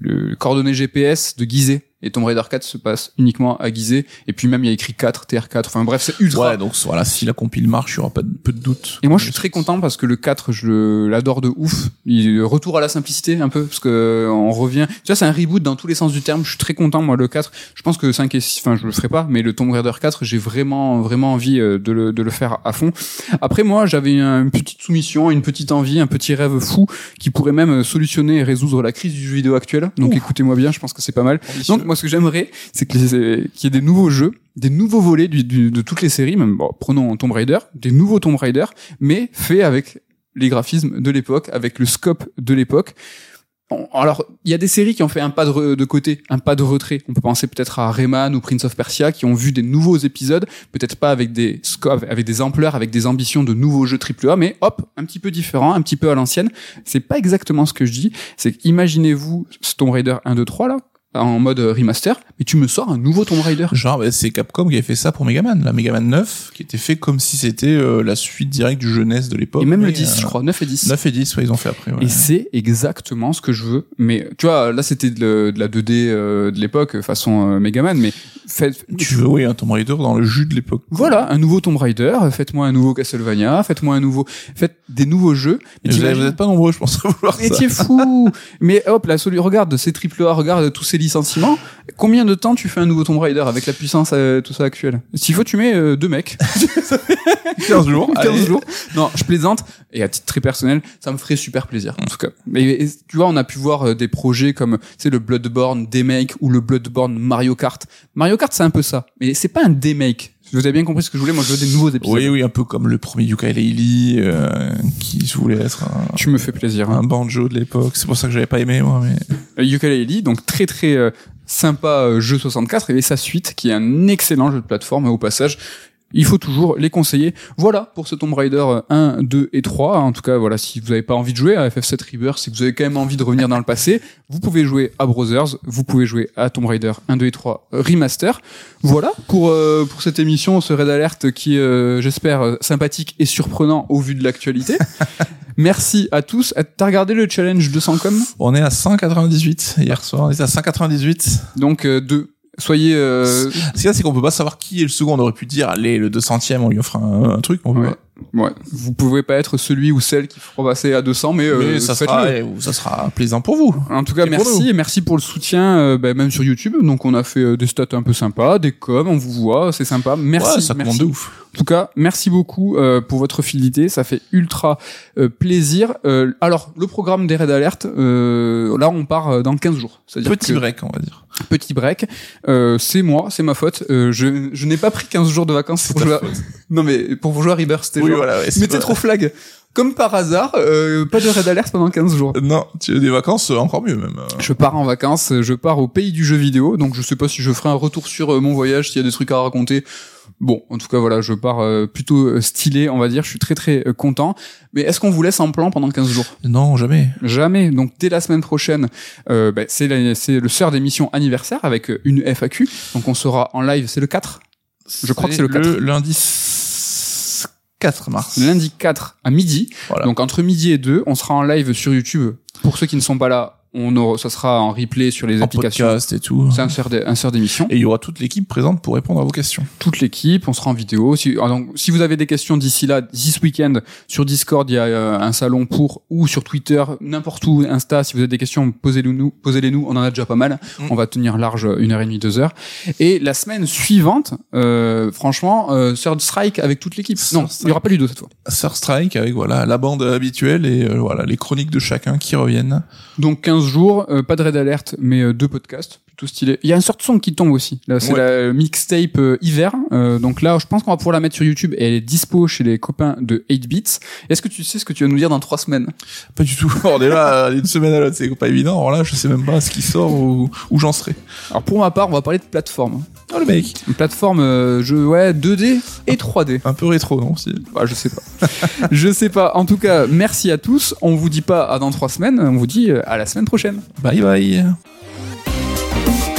le coordonnées GPS de Gizeh et Tomb Raider 4 se passe uniquement à Gizeh et puis même il y a écrit 4 TR4 enfin bref c'est ultra Ouais, donc voilà, si la compile marche, il y aura pas de, peu de doute. et moi, je suis très content parce que le 4, je l'adore de ouf. Il retour à la simplicité un peu parce que on revient. Tu vois, c'est un reboot dans tous les sens du terme. Je suis très content moi le 4. Je pense que 5 et 6 enfin je le ferai pas, mais le Tomb Raider 4, j'ai vraiment vraiment envie euh, de le de le faire à fond. Après moi, j'avais une petite soumission, une petite envie, un petit rêve fou qui pourrait même solutionner et résoudre la crise du jeu vidéo actuel. Donc écoutez-moi bien, je pense que c'est pas mal. Donc moi ce que j'aimerais, c'est qu'il y ait des nouveaux jeux, des nouveaux volets du, du- de toutes les séries, même bon, prenons Tomb Raider, des nouveaux Tomb Raider, mais faits avec les graphismes de l'époque, avec le scope de l'époque. Alors, il y a des séries qui ont fait un pas de, côté, un pas de retrait. On peut penser peut-être à Rayman ou Prince of Persia, qui ont vu des nouveaux épisodes, peut-être pas avec des avec des ampleurs, avec des ambitions de nouveaux jeux AAA, mais hop, un petit peu différent, un petit peu à l'ancienne. C'est pas exactement ce que je dis. C'est qu'imaginez-vous ce Tomb Raider 1, 2, 3 là, en mode remaster, mais tu me sors un nouveau Tomb Raider. Genre, bah, c'est Capcom qui avait fait ça pour Megaman, la Megaman 9, qui était fait comme si c'était euh, la suite directe du jeunesse de l'époque. Et même le mais, 10, euh, je crois, 9 et 10. 9 et 10, ouais, ils ont fait après. ouais. Et c'est exactement ce que je veux. Mais tu vois, là c'était de, la 2D euh, de l'époque, façon euh, Megaman, mais faites, Tu veux, oui, un Tomb Raider dans le jus de l'époque. voilà, un nouveau Tomb Raider, faites-moi un nouveau Castlevania, faites-moi un nouveau, faites des nouveaux jeux. Mais Vous, t'imagines- vous êtes pas nombreux, je pense, à vouloir Mais ça. t'es fou (laughs) Mais hop, la solu, regarde ces triple A, regarde tous ces licenciements. Combien de temps tu fais un nouveau Tomb Raider avec la puissance, euh, tout ça actuelle? S'il faut, tu mets euh, deux mecs. (laughs) 15 jours. (laughs) 15 allez. jours. Non, je plaisante. Et à titre très personnel, ça me ferait super plaisir, en tout cas. Mais tu vois, on a pu voir euh, des projets comme, sais, le Bloodborne Demake ou le Bloodborne Mario Kart. Mario Kart, c'est un peu ça. Mais c'est pas un Demake. Vous avez bien compris ce que je voulais. Moi, je veux des nouveaux épisodes. Oui, oui, un peu comme le premier Yuka euh, qui voulait être un, Tu me fais plaisir. hein. un banjo de l'époque. C'est pour ça que j'avais pas aimé, moi, mais. Euh, Yooka-Laylee, donc très très euh, sympa euh, jeu 64 et sa suite qui est un excellent jeu de plateforme au passage il faut toujours les conseiller. Voilà pour ce Tomb Raider euh, 1, 2 et 3. En tout cas, voilà, si vous n'avez pas envie de jouer à FF7 Rebirth, si vous avez quand même envie de revenir dans le passé, vous pouvez jouer à Brothers, vous pouvez jouer à Tomb Raider 1, 2 et 3 Remaster. Voilà pour euh, pour cette émission, ce raid alerte qui euh, j'espère, euh, sympathique et surprenant au vu de l'actualité. (laughs) Merci à tous. Euh, T'as regardé le challenge 200 com On est à 198 hier soir. On est à 198. Donc euh, de soyez. Euh... Ce qu'il y a, c'est qu'on peut pas savoir qui est le second. On aurait pu dire, allez, le 200ème, on lui offre un, un truc. On peut Ouais. pas. Ouais. Vous pouvez pas être celui ou celle qui fera passer à 200, mais, euh, Mais ça faites-le. sera, ça sera plaisant pour vous. En tout cas, Et merci et merci pour le soutien, euh, bah, même sur YouTube. Donc, on a fait euh, des stats un peu sympas, des coms, on vous voit, c'est sympa. Merci. Ouais, ça merci. de ouf. En tout cas, merci beaucoup euh, pour votre fidélité, ça fait ultra euh, plaisir. Euh, alors, le programme des Red Alert, euh, là, on part dans 15 jours. C'est-à-dire Petit que- break, on va dire. petit break. Euh, c'est moi, c'est ma faute. Euh, je je n'ai pas pris 15 jours de vacances pour jouer. à-. Non mais pour jouer à Oui, genre- voilà, ouais, trop flag. Comme par hasard, euh, pas de Red Alert pendant 15 jours. Non, tu as des vacances, euh, encore mieux même. Euh, Je pars en vacances, je pars au pays du jeu vidéo, donc je sais pas si je ferai un retour sur euh, mon voyage, s'il y a des trucs à raconter. Bon, en tout cas voilà, je pars euh, plutôt euh, stylé, on va dire, je suis très très euh, content. Mais est-ce qu'on vous laisse en plan pendant 15 jours? Non, jamais. Jamais. Donc dès la semaine prochaine, euh, bah, c'est la- c'est le sœur d'émission anniversaire avec euh, une FAQ. Donc on sera en live, c'est le 4 Je crois que c'est le 4. lundi 4 mars. lundi 4 à midi. Voilà. Donc entre midi et 2, on sera en live sur YouTube. Pour ceux qui ne sont pas là, on aura, ça sera en replay sur les en applications. podcast et tout. C'est un sœur d'émission. Et il y aura toute l'équipe présente pour répondre à vos questions. Toute l'équipe, on sera en vidéo. Si, ah, donc, si vous avez des questions d'ici là, ce week-end, sur Discord, il y a euh, un salon pour, ou sur Twitter, n'importe où, Insta, si vous avez des questions, posez-les nous, posez-les nous. On en a déjà pas mal. Mm. On va tenir large euh, une heure et demie, deux heures. Et la semaine suivante, euh, franchement, euh, Third Strike avec toute l'équipe. Third Non, il y aura pas Ludo cette fois. Sir Strike avec voilà la bande habituelle et euh, voilà les chroniques de chacun qui reviennent. Donc 15 jours, euh, pas de Red Alert, mais euh, deux podcasts, stylé. Il y a une sorte de son qui tombe aussi. Là, c'est Ouais. la mixtape euh, hiver. Euh, donc là, je pense qu'on va pouvoir la mettre sur YouTube et elle est dispo chez les copains de 8 Bits. Est-ce que tu sais ce que tu vas nous dire dans trois semaines? Pas du tout. Alors déjà euh, d'une semaine à l'autre c'est pas évident. Alors là je sais même pas ce qui sort ou où j'en serai. Alors pour ma part, on va parler de plateforme. Oh le mec, Une plateforme euh, jeu ouais 2D et 3D. un peu rétro non. Bah, je sais pas. (laughs) je sais pas. En tout cas, merci à tous. On vous dit pas à dans trois semaines. On vous dit euh, à la semaine prochaine. Bye bye. Thank you.